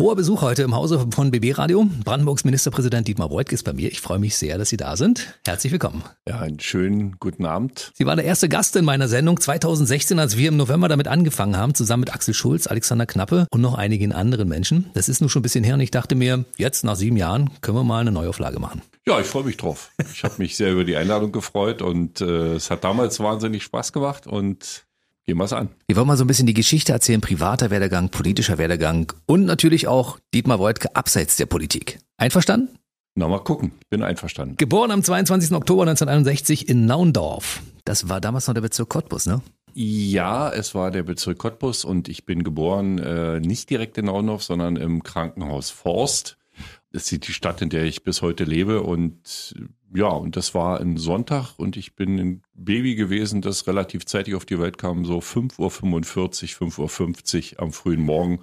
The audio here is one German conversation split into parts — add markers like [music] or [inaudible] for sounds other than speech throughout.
Hoher Besuch heute im Hause von BB Radio. Brandenburgs Ministerpräsident Dietmar Woidke ist bei mir. Ich freue mich sehr, dass Sie da sind. Herzlich willkommen. Ja, einen schönen guten Abend. Sie waren der erste Gast in meiner Sendung 2016, als wir im November damit angefangen haben, zusammen mit Axel Schulz, Alexander Knappe und noch einigen anderen Menschen. Das ist nun schon ein bisschen her und ich dachte mir, jetzt nach sieben Jahren können wir mal eine Neuauflage machen. Ja, ich freue mich drauf. Ich habe mich sehr über die Einladung gefreut und äh, es hat damals wahnsinnig Spaß gemacht und Gehen wir es an. Wir wollen mal so ein bisschen die Geschichte erzählen, privater Werdegang, politischer Werdegang und natürlich auch Dietmar Woidke abseits der Politik. Einverstanden? Na, mal gucken. Bin einverstanden. Geboren am 22. Oktober 1961 in Naundorf. Das war damals noch der Bezirk Cottbus, ne? Ja, es war der Bezirk Cottbus und ich bin geboren äh, nicht direkt in Naundorf, sondern im Krankenhaus Forst. Das ist die Stadt, in der ich bis heute lebe und ja, und das war ein Sonntag und ich bin ein Baby gewesen, das relativ zeitig auf die Welt kam, so 5.45 Uhr, 5.50 Uhr am frühen Morgen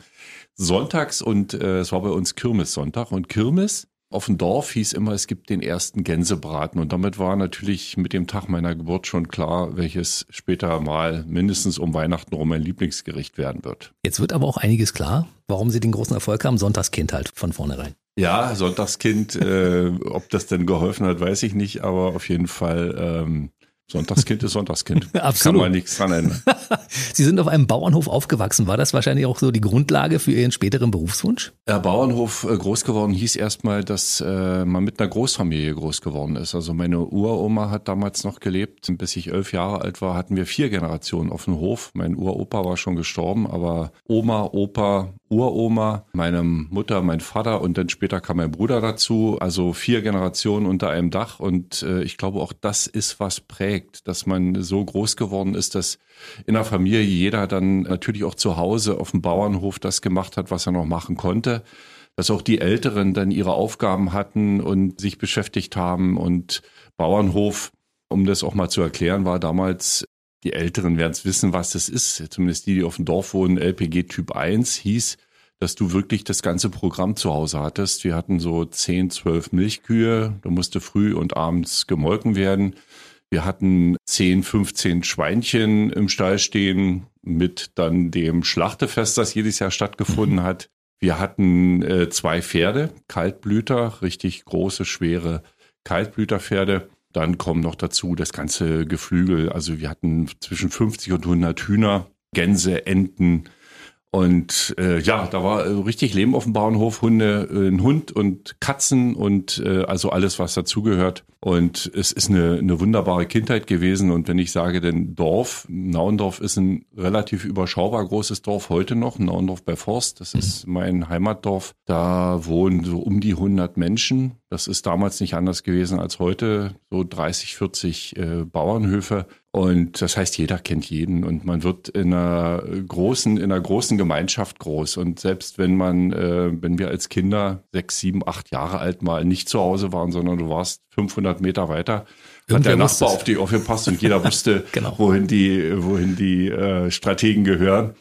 sonntags und äh, es war bei uns Kirmessonntag und Kirmes auf dem Dorf hieß immer, es gibt den ersten Gänsebraten und damit war natürlich mit dem Tag meiner Geburt schon klar, welches später mal mindestens um Weihnachten rum mein Lieblingsgericht werden wird. Jetzt wird aber auch einiges klar, warum Sie den großen Erfolg haben, Sonntagskind halt von vornherein. Ja, Sonntagskind, äh, ob das denn geholfen hat, weiß ich nicht, aber auf jeden Fall ähm, Sonntagskind ist Sonntagskind. [laughs] Absolut. Kann man nichts dran ändern. [laughs] Sie sind auf einem Bauernhof aufgewachsen. War das wahrscheinlich auch so die Grundlage für Ihren späteren Berufswunsch? Ja, Bauernhof äh, groß geworden hieß erstmal, dass äh, man mit einer Großfamilie groß geworden ist. Also meine Uroma hat damals noch gelebt. Bis ich elf Jahre alt war, hatten wir vier Generationen auf dem Hof. Mein Uropa war schon gestorben, aber Oma, Opa, Uroma, meine Mutter, mein Vater und dann später kam mein Bruder dazu. Also vier Generationen unter einem Dach. Und äh, ich glaube, auch das ist was prägt, dass man so groß geworden ist, dass in der Familie jeder dann natürlich auch zu Hause auf dem Bauernhof das gemacht hat, was er noch machen konnte. Dass auch die Älteren dann ihre Aufgaben hatten und sich beschäftigt haben. Und Bauernhof, um das auch mal zu erklären, war damals die Älteren werden es wissen, was das ist. Zumindest die, die auf dem Dorf wohnen. LPG Typ 1 hieß, dass du wirklich das ganze Programm zu Hause hattest. Wir hatten so 10, 12 Milchkühe. Da musste früh und abends gemolken werden. Wir hatten 10, 15 Schweinchen im Stall stehen mit dann dem Schlachtefest, das jedes Jahr stattgefunden mhm. hat. Wir hatten äh, zwei Pferde, Kaltblüter, richtig große, schwere Kaltblüterpferde. Dann kommen noch dazu das ganze Geflügel. Also wir hatten zwischen 50 und 100 Hühner, Gänse, Enten, und äh, ja, da war äh, richtig Leben auf dem Bauernhof, Hunde, äh, ein Hund und Katzen und äh, also alles, was dazugehört. Und es ist eine, eine wunderbare Kindheit gewesen. Und wenn ich sage, denn Dorf, Nauendorf ist ein relativ überschaubar großes Dorf heute noch, Nauendorf bei Forst, das ist mhm. mein Heimatdorf. Da wohnen so um die 100 Menschen. Das ist damals nicht anders gewesen als heute, so 30, 40 äh, Bauernhöfe. Und das heißt, jeder kennt jeden und man wird in einer großen, in einer großen Gemeinschaft groß. Und selbst wenn man, äh, wenn wir als Kinder sechs, sieben, acht Jahre alt mal nicht zu Hause waren, sondern du warst 500 Meter weiter, hat der Nachbar auf dich aufgepasst und jeder wusste, [laughs] genau. wohin die, wohin die äh, Strategen gehören.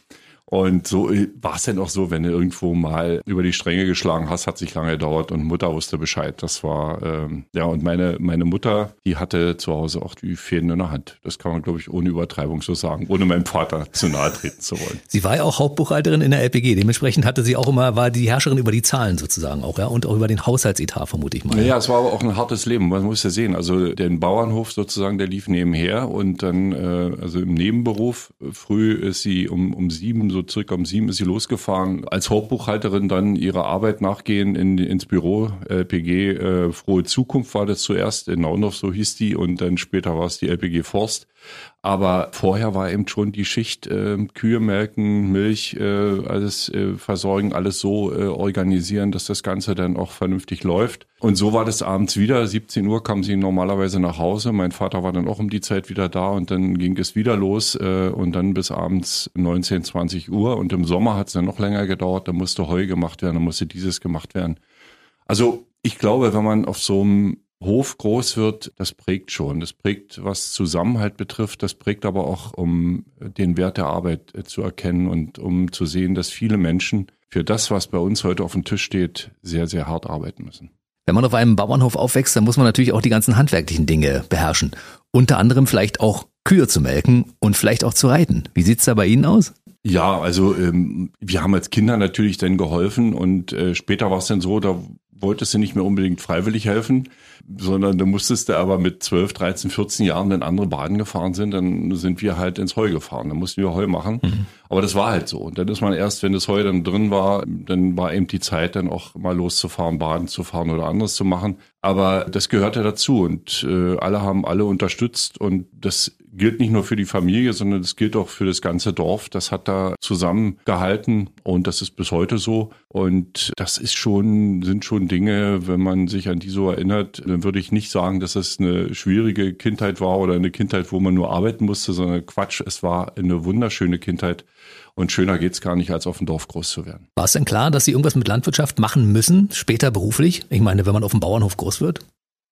Und so äh, war es dann auch so, wenn du irgendwo mal über die Stränge geschlagen hast, hat sich lange gedauert und Mutter wusste Bescheid. Das war, ähm, ja, und meine, meine Mutter, die hatte zu Hause auch die Fäden in der Hand. Das kann man, glaube ich, ohne Übertreibung so sagen, ohne meinem Vater [laughs] zu nahe treten zu wollen. Sie war ja auch Hauptbuchhalterin in der LPG. Dementsprechend hatte sie auch immer, war die Herrscherin über die Zahlen sozusagen auch, ja, und auch über den Haushaltsetat, vermute ich mal. Ja, es war aber auch ein hartes Leben. Man muss ja sehen. Also, den Bauernhof sozusagen, der lief nebenher und dann, äh, also im Nebenberuf, früh ist sie um, um sieben, so circa um sieben ist sie losgefahren. Als Hauptbuchhalterin dann ihrer Arbeit nachgehen in, ins Büro. LPG äh, Frohe Zukunft war das zuerst in Naundorf, so hieß die. Und dann später war es die LPG Forst. Aber vorher war eben schon die Schicht äh, Kühe melken, Milch, äh, alles äh, versorgen, alles so äh, organisieren, dass das Ganze dann auch vernünftig läuft. Und so war das abends wieder. 17 Uhr kam sie normalerweise nach Hause. Mein Vater war dann auch um die Zeit wieder da und dann ging es wieder los äh, und dann bis abends 19, 20 Uhr. Und im Sommer hat es dann noch länger gedauert. Da musste Heu gemacht werden, da musste dieses gemacht werden. Also ich glaube, wenn man auf so einem Hof groß wird, das prägt schon. Das prägt, was Zusammenhalt betrifft. Das prägt aber auch, um den Wert der Arbeit äh, zu erkennen und um zu sehen, dass viele Menschen für das, was bei uns heute auf dem Tisch steht, sehr, sehr hart arbeiten müssen. Wenn man auf einem Bauernhof aufwächst, dann muss man natürlich auch die ganzen handwerklichen Dinge beherrschen. Unter anderem vielleicht auch Kühe zu melken und vielleicht auch zu reiten. Wie sieht's da bei Ihnen aus? Ja, also ähm, wir haben als Kinder natürlich dann geholfen und äh, später war es dann so, da wolltest du nicht mehr unbedingt freiwillig helfen, sondern da musstest du aber mit 12, 13, 14 Jahren, wenn andere Baden gefahren sind, dann sind wir halt ins Heu gefahren. Dann mussten wir Heu machen. Mhm. Aber das war halt so. Und dann ist man erst, wenn das Heu dann drin war, dann war eben die Zeit, dann auch mal loszufahren, Baden zu fahren oder anderes zu machen. Aber das gehörte dazu und äh, alle haben alle unterstützt und das gilt nicht nur für die Familie, sondern das gilt auch für das ganze Dorf. Das hat da zusammengehalten und das ist bis heute so. Und das ist schon, sind schon Dinge, wenn man sich an die so erinnert, dann würde ich nicht sagen, dass es eine schwierige Kindheit war oder eine Kindheit, wo man nur arbeiten musste, sondern Quatsch, es war eine wunderschöne Kindheit. Und schöner geht's gar nicht, als auf dem Dorf groß zu werden. War es denn klar, dass Sie irgendwas mit Landwirtschaft machen müssen, später beruflich? Ich meine, wenn man auf dem Bauernhof groß wird?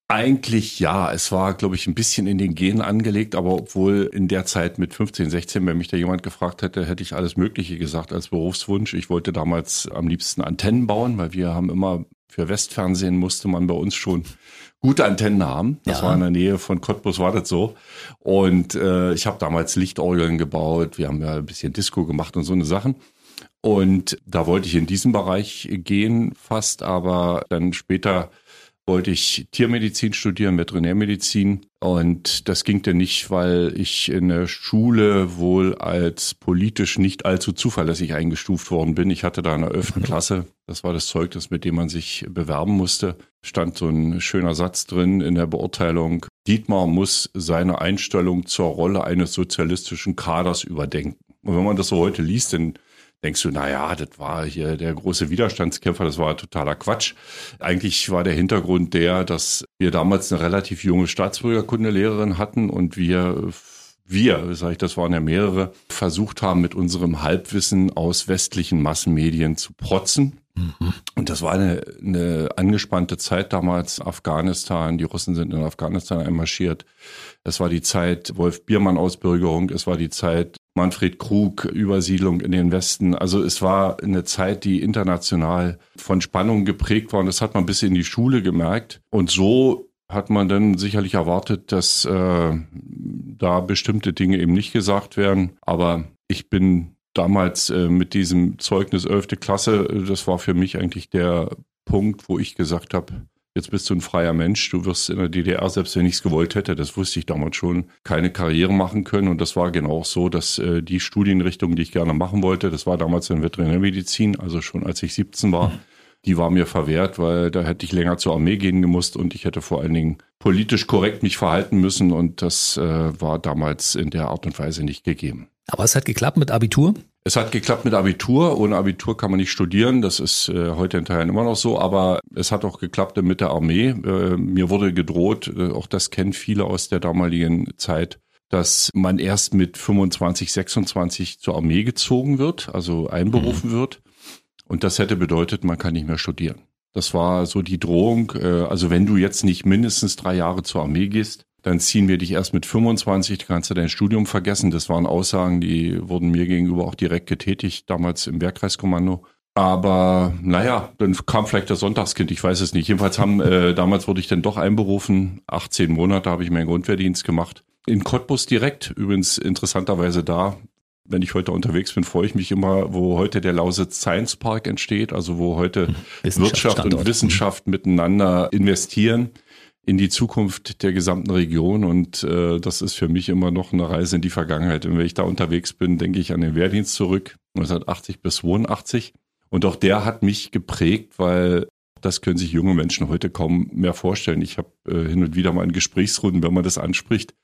Eigentlich ja. Es war, glaube ich, ein bisschen in den Genen angelegt, aber obwohl in der Zeit mit 15, 16, wenn mich da jemand gefragt hätte, hätte ich alles Mögliche gesagt als Berufswunsch. Ich wollte damals am liebsten Antennen bauen, weil wir haben immer für Westfernsehen musste man bei uns schon gute Antennen haben. Das ja. war in der Nähe von Cottbus, war das so. Und äh, ich habe damals Lichtorgeln gebaut. Wir haben ja ein bisschen Disco gemacht und so eine Sachen. Und da wollte ich in diesen Bereich gehen fast, aber dann später wollte ich Tiermedizin studieren, Veterinärmedizin. Und das ging dann nicht, weil ich in der Schule wohl als politisch nicht allzu zuverlässig eingestuft worden bin. Ich hatte da in der 11. Mhm. Klasse, das war das Zeugnis, mit dem man sich bewerben musste, stand so ein schöner Satz drin in der Beurteilung. Dietmar muss seine Einstellung zur Rolle eines sozialistischen Kaders überdenken. Und wenn man das so heute liest, dann denkst du, na ja, das war hier der große Widerstandskämpfer, das war totaler Quatsch. Eigentlich war der Hintergrund der, dass wir damals eine relativ junge Staatsbürgerkundelehrerin hatten und wir wir, sage ich, das waren ja mehrere, versucht haben, mit unserem Halbwissen aus westlichen Massenmedien zu protzen. Mhm. Und das war eine, eine angespannte Zeit damals. Afghanistan, die Russen sind in Afghanistan einmarschiert. Es war die Zeit Wolf Biermann Ausbürgerung. Es war die Zeit Manfred Krug, Übersiedlung in den Westen. Also es war eine Zeit, die international von Spannungen geprägt war und das hat man bis in die Schule gemerkt. Und so hat man dann sicherlich erwartet, dass äh, da bestimmte Dinge eben nicht gesagt werden. Aber ich bin damals äh, mit diesem Zeugnis 11. Klasse, das war für mich eigentlich der Punkt, wo ich gesagt habe, jetzt bist du ein freier Mensch, du wirst in der DDR, selbst wenn ich es gewollt hätte, das wusste ich damals schon, keine Karriere machen können. Und das war genau so, dass äh, die Studienrichtung, die ich gerne machen wollte, das war damals in Veterinärmedizin, also schon als ich 17 war, die war mir verwehrt, weil da hätte ich länger zur Armee gehen gemusst und ich hätte vor allen Dingen politisch korrekt mich verhalten müssen und das äh, war damals in der Art und Weise nicht gegeben. Aber es hat geklappt mit Abitur? Es hat geklappt mit Abitur. Ohne Abitur kann man nicht studieren. Das ist äh, heute in Teilen immer noch so. Aber es hat auch geklappt mit der Armee. Äh, mir wurde gedroht, äh, auch das kennen viele aus der damaligen Zeit, dass man erst mit 25, 26 zur Armee gezogen wird, also einberufen mhm. wird. Und das hätte bedeutet, man kann nicht mehr studieren. Das war so die Drohung. Äh, also wenn du jetzt nicht mindestens drei Jahre zur Armee gehst, dann ziehen wir dich erst mit 25, kannst du dein Studium vergessen. Das waren Aussagen, die wurden mir gegenüber auch direkt getätigt, damals im Wehrkreiskommando. Aber naja, dann kam vielleicht das Sonntagskind, ich weiß es nicht. Jedenfalls haben, äh, damals wurde ich dann doch einberufen. 18 Monate habe ich meinen Grundwehrdienst gemacht. In Cottbus direkt, übrigens interessanterweise da. Wenn ich heute unterwegs bin, freue ich mich immer, wo heute der Lausitz Science Park entsteht, also wo heute Wirtschaft und Wissenschaft miteinander investieren in die Zukunft der gesamten Region und äh, das ist für mich immer noch eine Reise in die Vergangenheit. Und wenn ich da unterwegs bin, denke ich an den Wehrdienst zurück, 1980 bis 82. Und auch der hat mich geprägt, weil das können sich junge Menschen heute kaum mehr vorstellen. Ich habe äh, hin und wieder mal in Gesprächsrunden, wenn man das anspricht,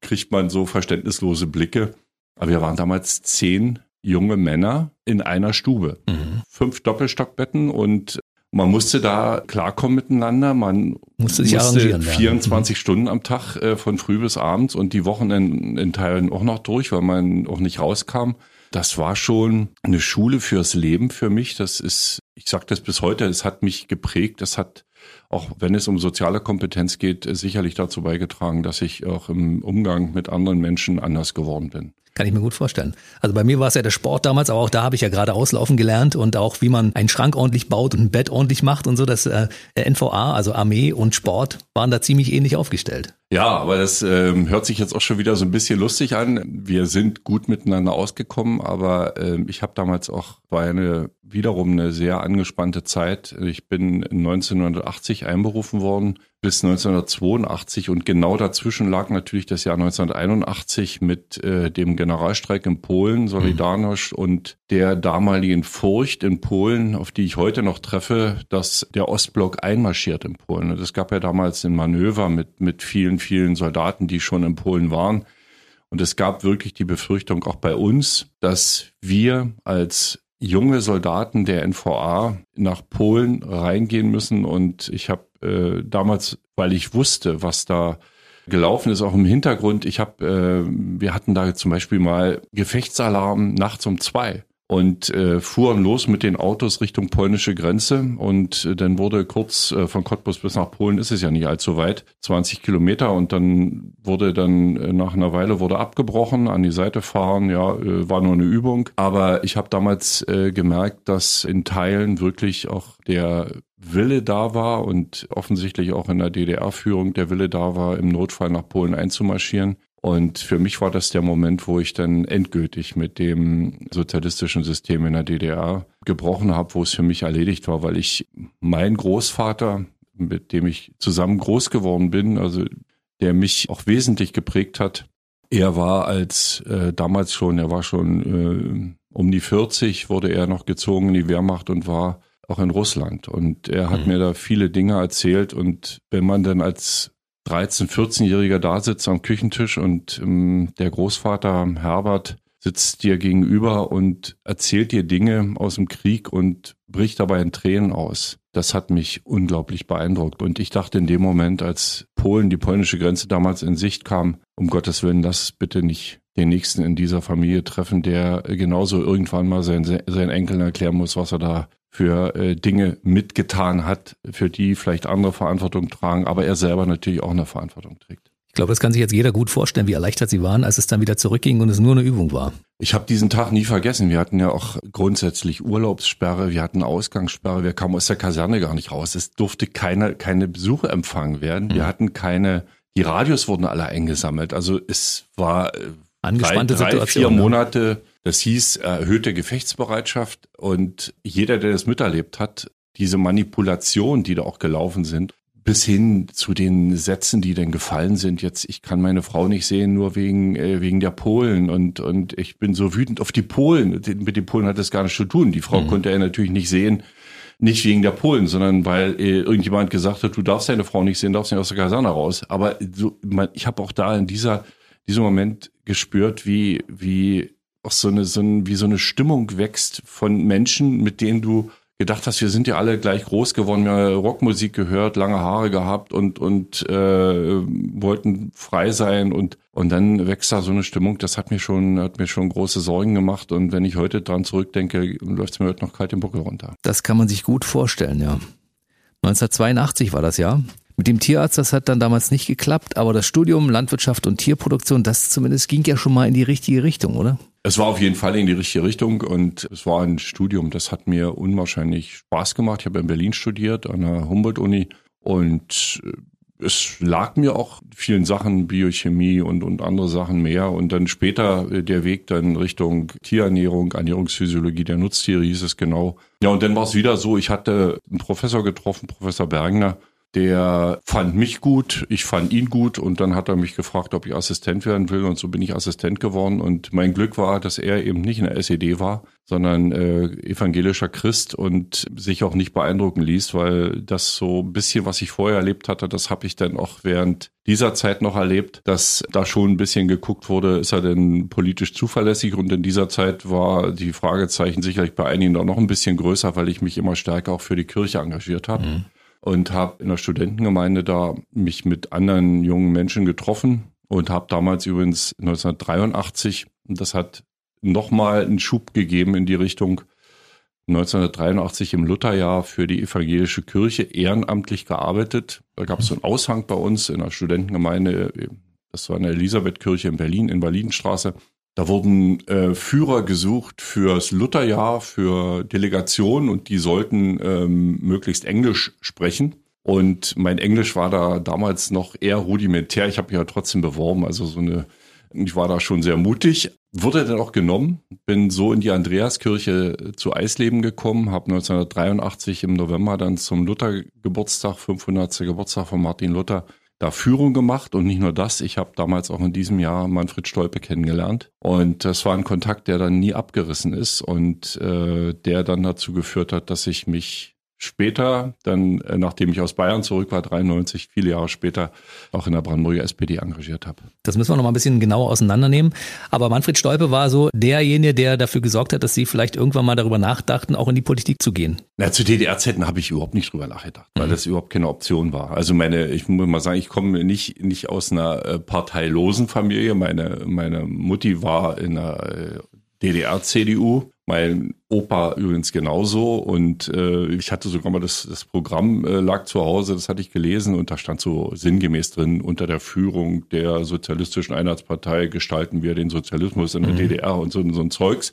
kriegt man so verständnislose Blicke. Aber wir waren damals zehn junge Männer in einer Stube. Mhm. Fünf Doppelstockbetten und man musste da klarkommen miteinander. Man musste, sich musste 24 mhm. Stunden am Tag äh, von früh bis abends und die Wochenenden in Teilen auch noch durch, weil man auch nicht rauskam. Das war schon eine Schule fürs Leben für mich. Das ist, ich sage das bis heute, es hat mich geprägt. Das hat auch wenn es um soziale Kompetenz geht, sicherlich dazu beigetragen, dass ich auch im Umgang mit anderen Menschen anders geworden bin. Kann ich mir gut vorstellen. Also bei mir war es ja der Sport damals, aber auch da habe ich ja gerade auslaufen gelernt und auch wie man einen Schrank ordentlich baut und ein Bett ordentlich macht und so. Das äh, NVA, also Armee und Sport, waren da ziemlich ähnlich aufgestellt. Ja, aber das ähm, hört sich jetzt auch schon wieder so ein bisschen lustig an. Wir sind gut miteinander ausgekommen, aber ähm, ich habe damals auch, war eine wiederum eine sehr angespannte Zeit. Ich bin 1980 einberufen worden bis 1982 und genau dazwischen lag natürlich das Jahr 1981 mit äh, dem Generalstreik in Polen, Solidarność mhm. und der damaligen Furcht in Polen, auf die ich heute noch treffe, dass der Ostblock einmarschiert in Polen. Und es gab ja damals ein Manöver mit, mit vielen, vielen Soldaten, die schon in Polen waren. Und es gab wirklich die Befürchtung auch bei uns, dass wir als junge Soldaten der NVA nach Polen reingehen müssen. Und ich habe äh, damals, weil ich wusste, was da gelaufen ist, auch im Hintergrund, ich habe, äh, wir hatten da zum Beispiel mal Gefechtsalarm nachts um zwei und äh, fuhren los mit den Autos Richtung polnische Grenze. Und äh, dann wurde kurz äh, von Cottbus bis nach Polen ist es ja nicht allzu weit, 20 Kilometer. Und dann wurde dann äh, nach einer Weile wurde abgebrochen, an die Seite fahren, ja, äh, war nur eine Übung, aber ich habe damals äh, gemerkt, dass in Teilen wirklich auch der Wille da war und offensichtlich auch in der DDR-Führung der Wille da war, im Notfall nach Polen einzumarschieren. Und für mich war das der Moment, wo ich dann endgültig mit dem sozialistischen System in der DDR gebrochen habe, wo es für mich erledigt war, weil ich mein Großvater, mit dem ich zusammen groß geworden bin, also der mich auch wesentlich geprägt hat, er war als äh, damals schon, er war schon äh, um die 40, wurde er noch gezogen in die Wehrmacht und war auch in Russland. Und er hat mhm. mir da viele Dinge erzählt. Und wenn man dann als 13-, 14-Jähriger da sitzt am Küchentisch und ähm, der Großvater Herbert sitzt dir gegenüber und erzählt dir Dinge aus dem Krieg und bricht dabei in Tränen aus. Das hat mich unglaublich beeindruckt. Und ich dachte in dem Moment, als Polen, die polnische Grenze damals in Sicht kam, um Gottes Willen, das bitte nicht den Nächsten in dieser Familie treffen, der genauso irgendwann mal seinen, seinen Enkeln erklären muss, was er da für äh, Dinge mitgetan hat, für die vielleicht andere Verantwortung tragen, aber er selber natürlich auch eine Verantwortung trägt. Ich glaube, das kann sich jetzt jeder gut vorstellen, wie erleichtert sie waren, als es dann wieder zurückging und es nur eine Übung war. Ich habe diesen Tag nie vergessen. Wir hatten ja auch grundsätzlich Urlaubssperre, wir hatten Ausgangssperre, wir kamen aus der Kaserne gar nicht raus. Es durfte keine, keine Besuche empfangen werden. Wir mhm. hatten keine, die Radios wurden alle eingesammelt. Also es war äh, angespannte drei, drei Situation. Vier Monate das hieß erhöhte Gefechtsbereitschaft und jeder, der das miterlebt hat, diese Manipulation, die da auch gelaufen sind, bis hin zu den Sätzen, die denn gefallen sind. Jetzt, ich kann meine Frau nicht sehen, nur wegen, äh, wegen der Polen und, und ich bin so wütend auf die Polen. Mit den Polen hat das gar nichts zu tun. Die Frau mhm. konnte er natürlich nicht sehen, nicht wegen der Polen, sondern weil äh, irgendjemand gesagt hat, du darfst deine Frau nicht sehen, darfst nicht aus der Kaserne raus. Aber so, man, ich habe auch da in dieser, diesem Moment gespürt, wie, wie auch so eine, so ein, wie so eine Stimmung wächst von Menschen, mit denen du gedacht hast, wir sind ja alle gleich groß geworden, wir haben Rockmusik gehört, lange Haare gehabt und und äh, wollten frei sein und und dann wächst da so eine Stimmung, das hat mir schon hat mir schon große Sorgen gemacht und wenn ich heute dran zurückdenke, läuft es mir heute noch kalt den Buckel runter. Das kann man sich gut vorstellen, ja. 1982 war das Jahr. Mit dem Tierarzt, das hat dann damals nicht geklappt, aber das Studium Landwirtschaft und Tierproduktion, das zumindest ging ja schon mal in die richtige Richtung, oder? Es war auf jeden Fall in die richtige Richtung und es war ein Studium, das hat mir unwahrscheinlich Spaß gemacht. Ich habe in Berlin studiert, an der Humboldt-Uni und äh, es lag mir auch vielen Sachen, Biochemie und, und andere Sachen mehr. Und dann später äh, der Weg dann Richtung Tierernährung, Ernährungsphysiologie der Nutztiere hieß es genau. Ja, und dann war es wieder so, ich hatte einen Professor getroffen, Professor Bergner, der fand mich gut, ich fand ihn gut und dann hat er mich gefragt, ob ich Assistent werden will und so bin ich Assistent geworden. Und mein Glück war, dass er eben nicht in der SED war, sondern äh, evangelischer Christ und sich auch nicht beeindrucken ließ, weil das so ein bisschen, was ich vorher erlebt hatte, das habe ich dann auch während dieser Zeit noch erlebt, dass da schon ein bisschen geguckt wurde, ist er denn politisch zuverlässig? Und in dieser Zeit war die Fragezeichen sicherlich bei einigen auch noch ein bisschen größer, weil ich mich immer stärker auch für die Kirche engagiert habe. Mhm und habe in der Studentengemeinde da mich mit anderen jungen Menschen getroffen und habe damals übrigens 1983, das hat nochmal einen Schub gegeben in die Richtung, 1983 im Lutherjahr für die evangelische Kirche ehrenamtlich gearbeitet. Da gab es so einen Aushang bei uns in der Studentengemeinde, das war eine Elisabethkirche in Berlin, in Berlinstraße. Da wurden äh, Führer gesucht fürs Lutherjahr, für Delegationen und die sollten ähm, möglichst Englisch sprechen. Und mein Englisch war da damals noch eher rudimentär. Ich habe mich ja trotzdem beworben, also so eine, ich war da schon sehr mutig. Wurde dann auch genommen, bin so in die Andreaskirche zu Eisleben gekommen, habe 1983 im November dann zum Luther-Geburtstag, 500. Geburtstag von Martin Luther, da Führung gemacht und nicht nur das, ich habe damals auch in diesem Jahr Manfred Stolpe kennengelernt und das war ein Kontakt, der dann nie abgerissen ist und äh, der dann dazu geführt hat, dass ich mich später, dann äh, nachdem ich aus Bayern zurück war, 93, viele Jahre später, auch in der Brandenburger SPD engagiert habe. Das müssen wir noch mal ein bisschen genauer auseinandernehmen. Aber Manfred Stolpe war so derjenige, der dafür gesorgt hat, dass Sie vielleicht irgendwann mal darüber nachdachten, auch in die Politik zu gehen. Na, zu DDR-Zeiten habe ich überhaupt nicht drüber nachgedacht, weil mhm. das überhaupt keine Option war. Also meine, ich muss mal sagen, ich komme nicht, nicht aus einer äh, parteilosen Familie. Meine, meine Mutti war in einer äh, DDR-CDU mein Opa übrigens genauso und äh, ich hatte sogar mal das, das Programm äh, lag zu Hause, das hatte ich gelesen und da stand so sinngemäß drin, unter der Führung der Sozialistischen Einheitspartei gestalten wir den Sozialismus in der mhm. DDR und so, so ein Zeugs.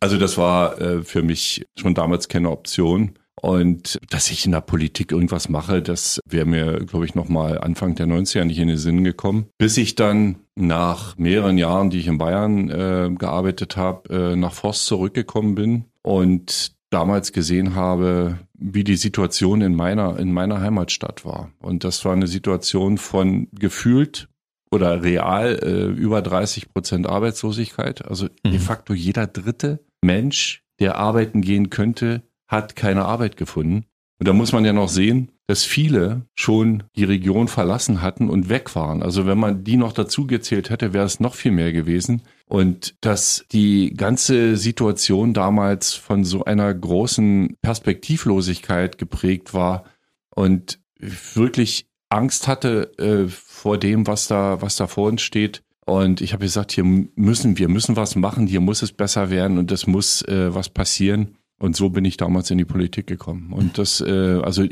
Also das war äh, für mich schon damals keine Option. Und dass ich in der Politik irgendwas mache, das wäre mir, glaube ich, nochmal Anfang der 90er nicht in den Sinn gekommen. Bis ich dann nach mehreren Jahren, die ich in Bayern äh, gearbeitet habe, äh, nach Forst zurückgekommen bin und damals gesehen habe, wie die Situation in meiner, in meiner Heimatstadt war. Und das war eine Situation von gefühlt oder real äh, über 30 Prozent Arbeitslosigkeit. Also mhm. de facto jeder dritte Mensch, der arbeiten gehen könnte, hat keine Arbeit gefunden. Und da muss man ja noch sehen, dass viele schon die Region verlassen hatten und weg waren. Also wenn man die noch dazu gezählt hätte, wäre es noch viel mehr gewesen. Und dass die ganze Situation damals von so einer großen Perspektivlosigkeit geprägt war und wirklich Angst hatte äh, vor dem, was da, was da vor uns steht. Und ich habe gesagt, hier müssen wir müssen was machen, hier muss es besser werden und das muss äh, was passieren. Und so bin ich damals in die Politik gekommen. Und das, äh, also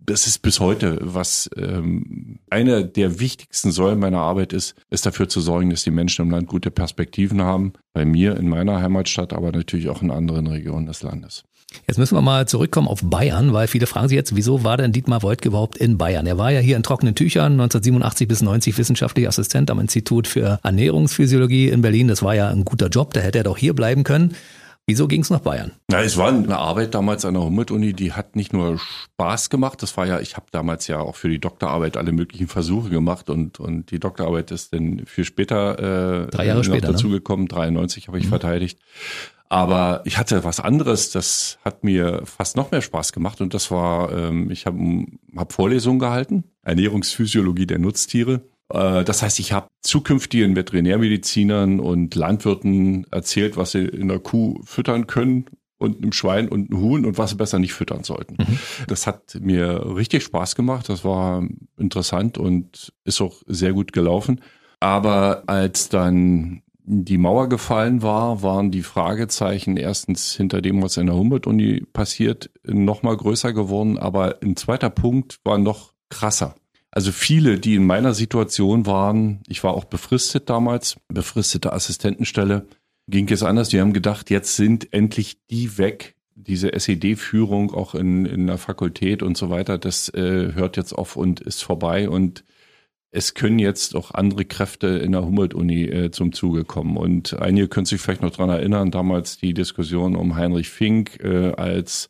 das ist bis heute, was ähm, eine der wichtigsten Säulen meiner Arbeit ist, ist dafür zu sorgen, dass die Menschen im Land gute Perspektiven haben. Bei mir in meiner Heimatstadt, aber natürlich auch in anderen Regionen des Landes. Jetzt müssen wir mal zurückkommen auf Bayern, weil viele fragen sich jetzt, wieso war denn Dietmar Woidke überhaupt in Bayern? Er war ja hier in trockenen Tüchern, 1987 bis 90 wissenschaftlicher Assistent am Institut für Ernährungsphysiologie in Berlin. Das war ja ein guter Job, da hätte er doch hier bleiben können. Wieso ging es nach Bayern? Ja, es war eine Arbeit damals an der Humboldt-Uni, die hat nicht nur Spaß gemacht, das war ja, ich habe damals ja auch für die Doktorarbeit alle möglichen Versuche gemacht und, und die Doktorarbeit ist dann viel später äh, Drei Jahre später, dazu ne? gekommen, 93 habe ich mhm. verteidigt. Aber ich hatte was anderes, das hat mir fast noch mehr Spaß gemacht und das war, ähm, ich habe hab Vorlesungen gehalten, Ernährungsphysiologie der Nutztiere das heißt, ich habe zukünftigen Veterinärmedizinern und Landwirten erzählt, was sie in der Kuh füttern können und einem Schwein und einem Huhn und was sie besser nicht füttern sollten. Mhm. Das hat mir richtig Spaß gemacht. Das war interessant und ist auch sehr gut gelaufen. Aber als dann die Mauer gefallen war, waren die Fragezeichen erstens hinter dem, was in der Humboldt-Uni passiert, noch mal größer geworden. Aber ein zweiter Punkt war noch krasser. Also viele, die in meiner Situation waren, ich war auch befristet damals, befristete Assistentenstelle, ging es anders. Die haben gedacht, jetzt sind endlich die weg, diese SED-Führung auch in, in der Fakultät und so weiter, das äh, hört jetzt auf und ist vorbei und es können jetzt auch andere Kräfte in der Humboldt-Uni äh, zum Zuge kommen. Und einige können sich vielleicht noch dran erinnern, damals die Diskussion um Heinrich Fink äh, als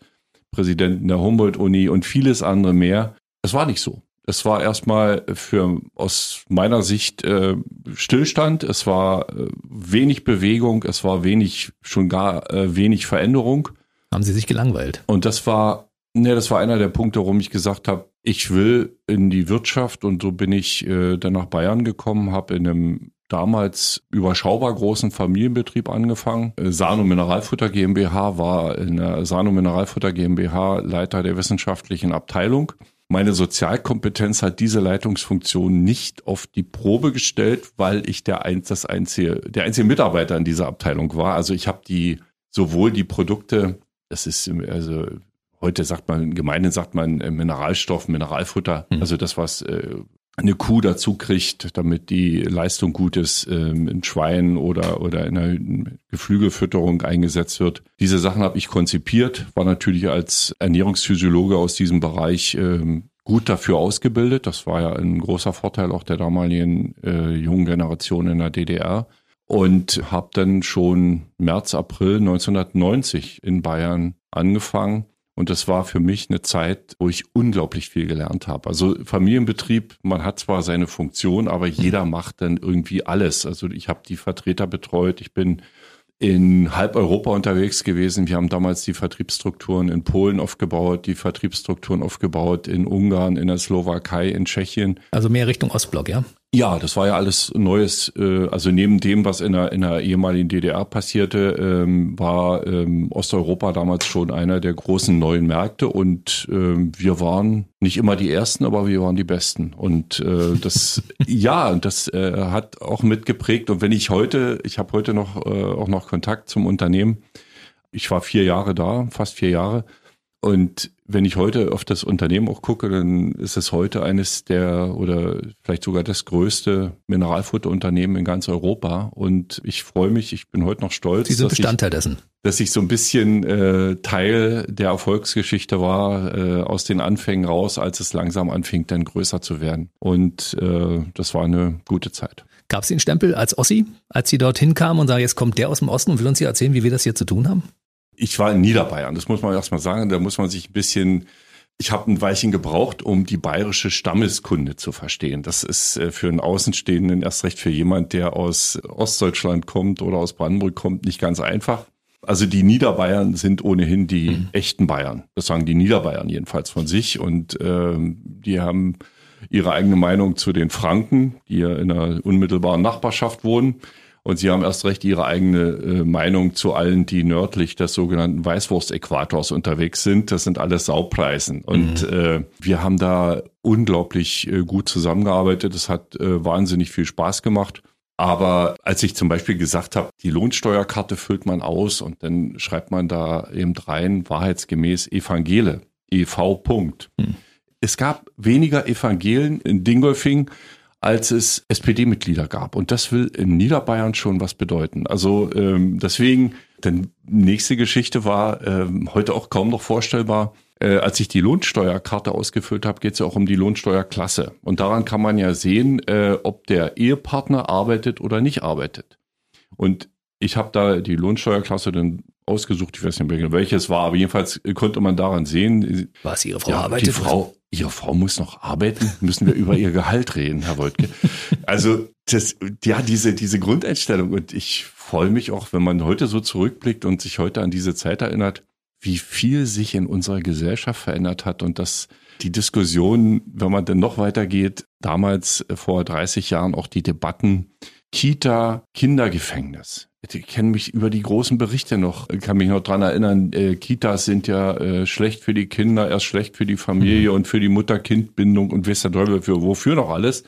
Präsidenten der Humboldt-Uni und vieles andere mehr. Das war nicht so. Es war erstmal für aus meiner Sicht äh, Stillstand, es war äh, wenig Bewegung, es war wenig, schon gar äh, wenig Veränderung. Haben Sie sich gelangweilt? Und das war, ne, das war einer der Punkte, warum ich gesagt habe, ich will in die Wirtschaft und so bin ich äh, dann nach Bayern gekommen, habe in einem damals überschaubar großen Familienbetrieb angefangen. Äh, Sano Mineralfutter GmbH war in der Sano Mineralfutter GmbH Leiter der wissenschaftlichen Abteilung meine Sozialkompetenz hat diese Leitungsfunktion nicht auf die Probe gestellt, weil ich der, ein, das einzige, der einzige Mitarbeiter in dieser Abteilung war. Also ich habe die sowohl die Produkte, das ist also heute sagt man, gemein sagt man äh, Mineralstoff, Mineralfutter, mhm. also das, was äh, eine Kuh dazu kriegt, damit die Leistung gut ist, ähm, in Schweinen oder, oder in einer Geflügelfütterung eingesetzt wird. Diese Sachen habe ich konzipiert, war natürlich als Ernährungsphysiologe aus diesem Bereich ähm, gut dafür ausgebildet. Das war ja ein großer Vorteil auch der damaligen äh, jungen Generation in der DDR. Und habe dann schon März, April 1990 in Bayern angefangen und das war für mich eine Zeit, wo ich unglaublich viel gelernt habe. Also Familienbetrieb, man hat zwar seine Funktion, aber jeder macht dann irgendwie alles. Also ich habe die Vertreter betreut, ich bin in halb Europa unterwegs gewesen. Wir haben damals die Vertriebsstrukturen in Polen aufgebaut, die Vertriebsstrukturen aufgebaut in Ungarn, in der Slowakei, in Tschechien. Also mehr Richtung Ostblock, ja? Ja, das war ja alles Neues. Äh, also neben dem, was in der, in der ehemaligen DDR passierte, ähm, war ähm, Osteuropa damals schon einer der großen neuen Märkte und ähm, wir waren nicht immer die Ersten, aber wir waren die Besten. Und äh, das, [laughs] ja, das äh, hat auch mitgeprägt. Und wenn ich heute, ich habe heute noch auch noch Kontakt zum Unternehmen. Ich war vier Jahre da, fast vier Jahre. Und wenn ich heute auf das Unternehmen auch gucke, dann ist es heute eines der oder vielleicht sogar das größte Mineralfutterunternehmen in ganz Europa. Und ich freue mich, ich bin heute noch stolz. Sie sind Bestandteil ich, dessen. Dass ich so ein bisschen äh, Teil der Erfolgsgeschichte war, äh, aus den Anfängen raus, als es langsam anfing, dann größer zu werden. Und äh, das war eine gute Zeit. Gab es den Stempel als Ossi, als Sie dorthin kamen und sagen, jetzt kommt der aus dem Osten und will uns hier erzählen, wie wir das hier zu tun haben? Ich war in Niederbayern, das muss man erstmal sagen, da muss man sich ein bisschen ich habe ein Weilchen gebraucht, um die bayerische Stammeskunde zu verstehen. Das ist äh, für einen Außenstehenden erst recht für jemand, der aus Ostdeutschland kommt oder aus Brandenburg kommt, nicht ganz einfach. Also die Niederbayern sind ohnehin die mhm. echten Bayern. Das sagen die Niederbayern jedenfalls von sich. Und ähm, die haben ihre eigene Meinung zu den Franken, die ja in einer unmittelbaren Nachbarschaft wohnen. Und sie haben erst recht ihre eigene äh, Meinung zu allen, die nördlich des sogenannten Weißwurst-Äquators unterwegs sind. Das sind alles Saupreisen. Und mhm. äh, wir haben da unglaublich äh, gut zusammengearbeitet. Es hat äh, wahnsinnig viel Spaß gemacht. Aber als ich zum Beispiel gesagt habe, die Lohnsteuerkarte füllt man aus und dann schreibt man da eben rein, wahrheitsgemäß Evangele, EV. Punkt. Mhm. Es gab weniger Evangelien in Dingolfing als es SPD-Mitglieder gab. Und das will in Niederbayern schon was bedeuten. Also ähm, deswegen, denn nächste Geschichte war ähm, heute auch kaum noch vorstellbar. Äh, als ich die Lohnsteuerkarte ausgefüllt habe, geht es ja auch um die Lohnsteuerklasse. Und daran kann man ja sehen, äh, ob der Ehepartner arbeitet oder nicht arbeitet. Und ich habe da die Lohnsteuerklasse dann ausgesucht, ich weiß nicht mehr welches war, aber jedenfalls konnte man daran sehen. Was Ihre Frau ja, arbeitet? Die Frau, Ihre Frau muss noch arbeiten, müssen wir über ihr Gehalt reden, Herr Woltke. Also das, ja, diese, diese Grundeinstellung und ich freue mich auch, wenn man heute so zurückblickt und sich heute an diese Zeit erinnert, wie viel sich in unserer Gesellschaft verändert hat und dass die Diskussion, wenn man denn noch weitergeht, damals vor 30 Jahren auch die Debatten Kita, Kindergefängnis. Ich kenne mich über die großen Berichte noch, kann mich noch dran erinnern, äh, Kitas sind ja äh, schlecht für die Kinder, erst schlecht für die Familie mhm. und für die Mutter-Kind-Bindung und wisst der Teufel für wofür noch alles.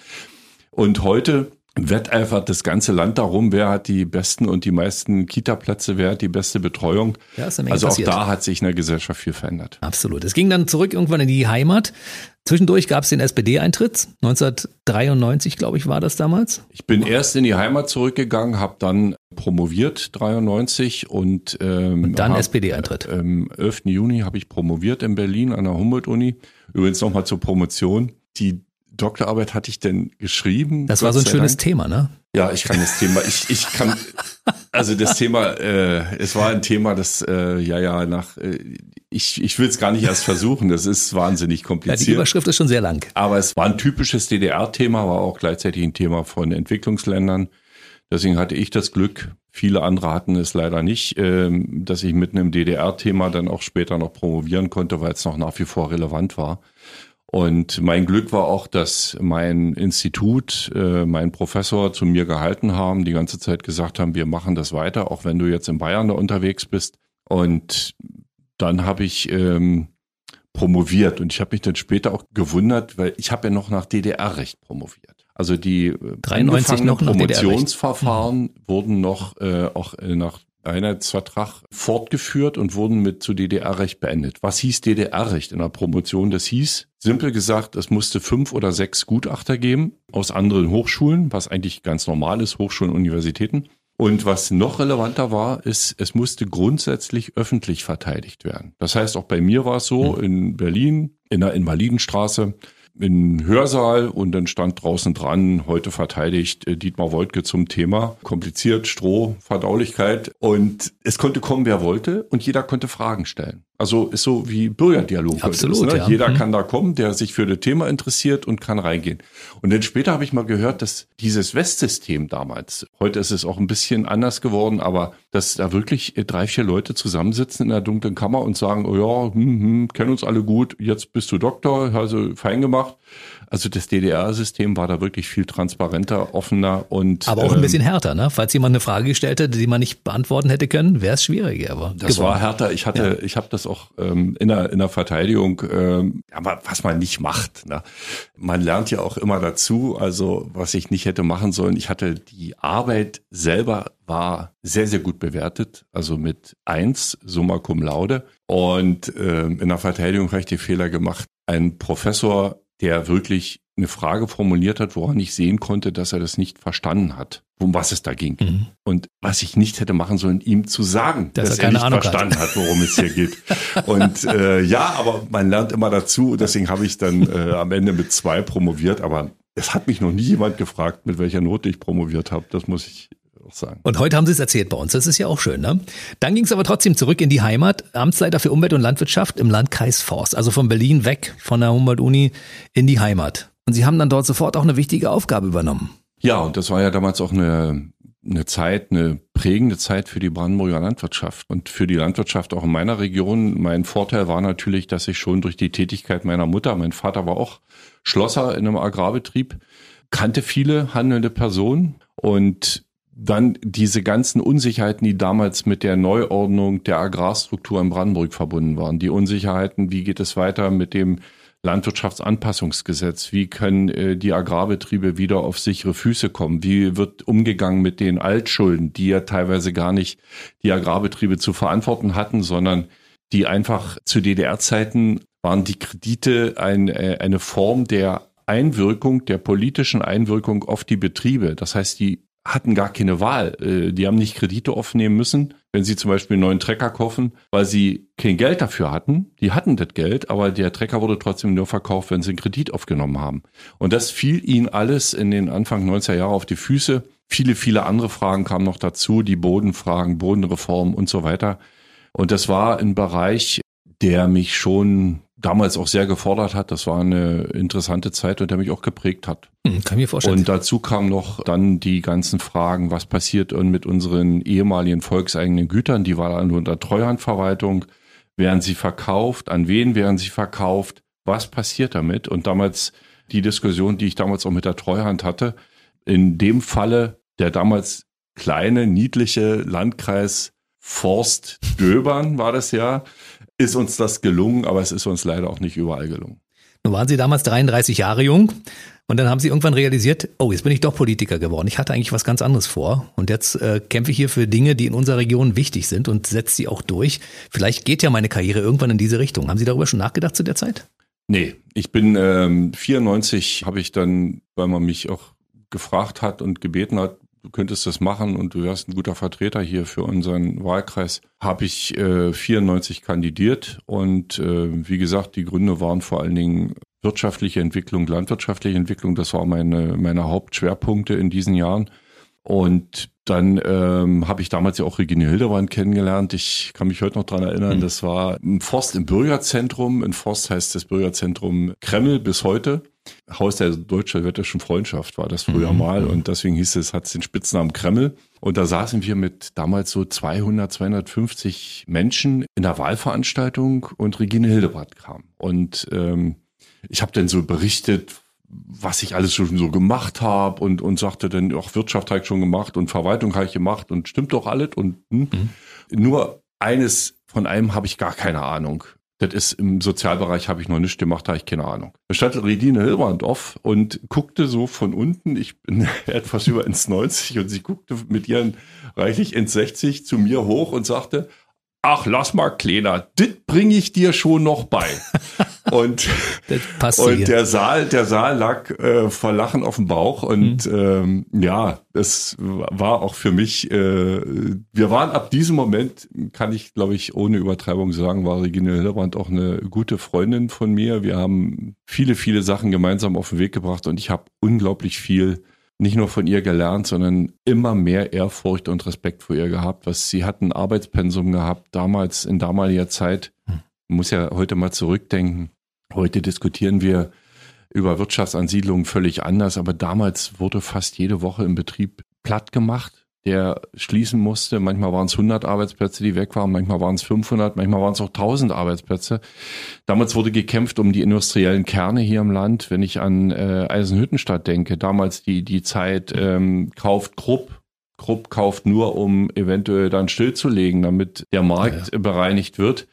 Und heute wetteifert das ganze Land darum, wer hat die besten und die meisten Kita-Plätze, wer hat die beste Betreuung. Ja, also auch passiert. da hat sich in der Gesellschaft viel verändert. Absolut. Es ging dann zurück irgendwann in die Heimat. Zwischendurch gab es den SPD-Eintritt. 1993, glaube ich, war das damals. Ich bin erst in die Heimat zurückgegangen, habe dann promoviert 93 und, ähm, und dann SPD-Eintritt. Am 11. Juni habe ich promoviert in Berlin an der Humboldt-Uni. Übrigens nochmal zur Promotion. Die Doktorarbeit hatte ich denn geschrieben? Das war so ein schönes Dank. Thema, ne? Ja, ich kann das Thema, ich, ich kann, also das Thema, äh, es war ein Thema, das, äh, ja, ja, nach, äh, ich, ich will es gar nicht erst versuchen, das ist wahnsinnig kompliziert. Ja, die Überschrift ist schon sehr lang. Aber es war ein typisches DDR-Thema, war auch gleichzeitig ein Thema von Entwicklungsländern. Deswegen hatte ich das Glück, viele andere hatten es leider nicht, ähm, dass ich mit einem DDR-Thema dann auch später noch promovieren konnte, weil es noch nach wie vor relevant war. Und mein Glück war auch, dass mein Institut, äh, mein Professor zu mir gehalten haben, die ganze Zeit gesagt haben, wir machen das weiter, auch wenn du jetzt in Bayern da unterwegs bist. Und dann habe ich ähm, promoviert und ich habe mich dann später auch gewundert, weil ich habe ja noch nach DDR-Recht promoviert. Also die 93 noch Promotionsverfahren mhm. wurden noch äh, auch äh, nach Einheitsvertrag fortgeführt und wurden mit zu DDR-Recht beendet. Was hieß DDR-Recht in der Promotion? Das hieß, simpel gesagt, es musste fünf oder sechs Gutachter geben aus anderen Hochschulen, was eigentlich ganz normal ist, Hochschulen, Universitäten. Und was noch relevanter war, ist, es musste grundsätzlich öffentlich verteidigt werden. Das heißt, auch bei mir war es so, hm. in Berlin, in der Invalidenstraße, in Hörsaal und dann stand draußen dran, heute verteidigt äh, Dietmar Woidke zum Thema kompliziert, Stroh, Verdaulichkeit und es konnte kommen, wer wollte und jeder konnte Fragen stellen. Also ist so wie Bürgerdialog. Absolut, ist, ne? ja. Jeder mhm. kann da kommen, der sich für das Thema interessiert und kann reingehen. Und dann später habe ich mal gehört, dass dieses Westsystem damals, heute ist es auch ein bisschen anders geworden, aber dass da wirklich drei, vier Leute zusammensitzen in der dunklen Kammer und sagen, oh ja, hm, hm, kennen uns alle gut, jetzt bist du Doktor, also fein gemacht. Also das DDR-System war da wirklich viel transparenter, offener und aber auch ein ähm, bisschen härter, ne? Falls jemand eine Frage gestellt hätte, die man nicht beantworten hätte können, wäre es schwieriger. Aber das geworden. war härter. Ich hatte, ja. ich habe das auch ähm, in der in der Verteidigung, ähm, aber was man nicht macht. Ne? Man lernt ja auch immer dazu. Also was ich nicht hätte machen sollen, ich hatte die Arbeit selber war sehr sehr gut bewertet, also mit eins Summa cum laude. Und ähm, in der Verteidigung habe ich die Fehler gemacht. Ein Professor der wirklich eine Frage formuliert hat, woran ich sehen konnte, dass er das nicht verstanden hat, um was es da ging. Mhm. Und was ich nicht hätte machen sollen, ihm zu sagen, dass, dass er, er nicht Ahnung verstanden hat. hat. worum es hier geht. [laughs] Und äh, ja, aber man lernt immer dazu. Deswegen habe ich dann äh, am Ende mit zwei promoviert. Aber es hat mich noch nie jemand gefragt, mit welcher Note ich promoviert habe. Das muss ich auch sagen. Und heute haben Sie es erzählt bei uns, das ist ja auch schön. Ne? Dann ging es aber trotzdem zurück in die Heimat, Amtsleiter für Umwelt und Landwirtschaft im Landkreis Forst, also von Berlin weg, von der Humboldt-Uni in die Heimat. Und Sie haben dann dort sofort auch eine wichtige Aufgabe übernommen. Ja, und das war ja damals auch eine, eine Zeit, eine prägende Zeit für die Brandenburger Landwirtschaft und für die Landwirtschaft auch in meiner Region. Mein Vorteil war natürlich, dass ich schon durch die Tätigkeit meiner Mutter, mein Vater war auch Schlosser in einem Agrarbetrieb, kannte viele handelnde Personen und dann diese ganzen Unsicherheiten, die damals mit der Neuordnung der Agrarstruktur in Brandenburg verbunden waren. Die Unsicherheiten, wie geht es weiter mit dem Landwirtschaftsanpassungsgesetz? Wie können äh, die Agrarbetriebe wieder auf sichere Füße kommen? Wie wird umgegangen mit den Altschulden, die ja teilweise gar nicht die Agrarbetriebe zu verantworten hatten, sondern die einfach zu DDR-Zeiten waren die Kredite ein, äh, eine Form der Einwirkung, der politischen Einwirkung auf die Betriebe. Das heißt, die hatten gar keine Wahl. Äh, die haben nicht Kredite aufnehmen müssen, wenn sie zum Beispiel einen neuen Trecker kaufen, weil sie kein Geld dafür hatten. Die hatten das Geld, aber der Trecker wurde trotzdem nur verkauft, wenn sie einen Kredit aufgenommen haben. Und das fiel ihnen alles in den Anfang 90er Jahre auf die Füße. Viele, viele andere Fragen kamen noch dazu, die Bodenfragen, Bodenreform und so weiter. Und das war ein Bereich, der mich schon damals auch sehr gefordert hat. Das war eine interessante Zeit und der mich auch geprägt hat. Hm, kann mir vorstellen. Und dazu kam noch dann die ganzen Fragen, was passiert mit unseren ehemaligen volkseigenen Gütern? Die waren unter Treuhandverwaltung. Werden sie verkauft? An wen werden sie verkauft? Was passiert damit? Und damals die Diskussion, die ich damals auch mit der Treuhand hatte, in dem Falle der damals kleine, niedliche Landkreis Forst Döbern war das ja, ist uns das gelungen, aber es ist uns leider auch nicht überall gelungen. Nun waren Sie damals 33 Jahre jung und dann haben Sie irgendwann realisiert, oh, jetzt bin ich doch Politiker geworden. Ich hatte eigentlich was ganz anderes vor und jetzt äh, kämpfe ich hier für Dinge, die in unserer Region wichtig sind und setze sie auch durch. Vielleicht geht ja meine Karriere irgendwann in diese Richtung. Haben Sie darüber schon nachgedacht zu der Zeit? Nee, ich bin ähm, 94, habe ich dann, weil man mich auch gefragt hat und gebeten hat, du könntest das machen und du wärst ein guter Vertreter hier für unseren Wahlkreis, habe ich äh, 94 kandidiert und äh, wie gesagt, die Gründe waren vor allen Dingen wirtschaftliche Entwicklung, landwirtschaftliche Entwicklung. Das war meine, meine Hauptschwerpunkte in diesen Jahren. Und dann ähm, habe ich damals ja auch Regine Hildebrand kennengelernt. Ich kann mich heute noch dran erinnern, mhm. das war ein Forst im Bürgerzentrum. In Forst heißt das Bürgerzentrum Kreml bis heute. Haus der deutsch-sowjetischen Freundschaft war das früher mhm. mal und deswegen hieß es, hat es den Spitznamen Kreml. Und da saßen wir mit damals so 200, 250 Menschen in der Wahlveranstaltung und Regine Hildebrand kam. Und ähm, ich habe dann so berichtet, was ich alles schon so gemacht habe und, und sagte dann, auch Wirtschaft habe ich schon gemacht und Verwaltung habe ich gemacht und stimmt doch alles. Und hm. mhm. nur eines von einem habe ich gar keine Ahnung. Das ist im Sozialbereich habe ich noch nichts gemacht, da habe ich keine Ahnung. Da stand Redine Hilbrandorf und guckte so von unten, ich bin [laughs] etwas über 1,90 und sie guckte mit ihren reichlich 1,60 zu mir hoch und sagte, ach, lass mal, Kleiner, dit bringe ich dir schon noch bei. [laughs] und, und der Saal, der Saal lag äh, vor Lachen auf dem Bauch und mhm. ähm, ja, es war auch für mich, äh, wir waren ab diesem Moment, kann ich glaube ich ohne Übertreibung sagen, war Regine Hildebrand auch eine gute Freundin von mir. Wir haben viele, viele Sachen gemeinsam auf den Weg gebracht und ich habe unglaublich viel nicht nur von ihr gelernt, sondern immer mehr Ehrfurcht und Respekt vor ihr gehabt. Was sie hat ein Arbeitspensum gehabt, damals, in damaliger Zeit. Man muss ja heute mal zurückdenken. Heute diskutieren wir über Wirtschaftsansiedlungen völlig anders, aber damals wurde fast jede Woche im Betrieb platt gemacht der schließen musste. Manchmal waren es 100 Arbeitsplätze, die weg waren, manchmal waren es 500, manchmal waren es auch 1000 Arbeitsplätze. Damals wurde gekämpft um die industriellen Kerne hier im Land. Wenn ich an äh, Eisenhüttenstadt denke, damals die, die Zeit ähm, kauft Krupp, Krupp kauft nur, um eventuell dann stillzulegen, damit der Markt ja, ja. bereinigt wird.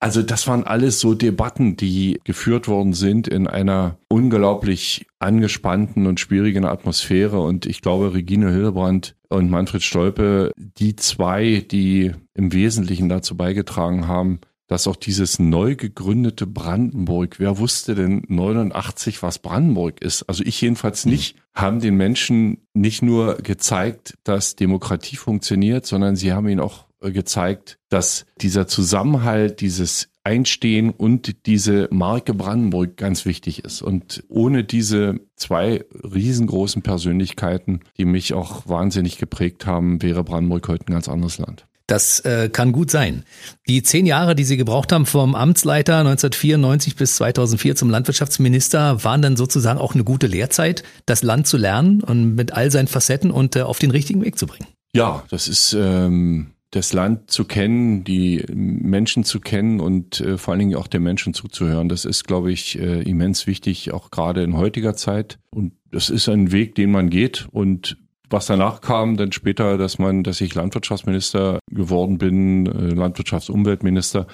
Also das waren alles so Debatten, die geführt worden sind in einer unglaublich angespannten und schwierigen Atmosphäre. Und ich glaube, Regine Hildebrand und Manfred Stolpe, die zwei, die im Wesentlichen dazu beigetragen haben, dass auch dieses neu gegründete Brandenburg, wer wusste denn 89, was Brandenburg ist? Also ich jedenfalls nicht, haben den Menschen nicht nur gezeigt, dass Demokratie funktioniert, sondern sie haben ihnen auch gezeigt, dass dieser Zusammenhalt, dieses Einstehen und diese Marke Brandenburg ganz wichtig ist. Und ohne diese zwei riesengroßen Persönlichkeiten, die mich auch wahnsinnig geprägt haben, wäre Brandenburg heute ein ganz anderes Land. Das äh, kann gut sein. Die zehn Jahre, die Sie gebraucht haben vom Amtsleiter 1994 bis 2004 zum Landwirtschaftsminister, waren dann sozusagen auch eine gute Lehrzeit, das Land zu lernen und mit all seinen Facetten und äh, auf den richtigen Weg zu bringen. Ja, das ist ähm, das Land zu kennen, die Menschen zu kennen und äh, vor allen Dingen auch den Menschen zuzuhören. Das ist, glaube ich, äh, immens wichtig, auch gerade in heutiger Zeit. Und das ist ein Weg, den man geht. Und was danach kam, dann später, dass man, dass ich Landwirtschaftsminister geworden bin, äh, Landwirtschaftsumweltminister,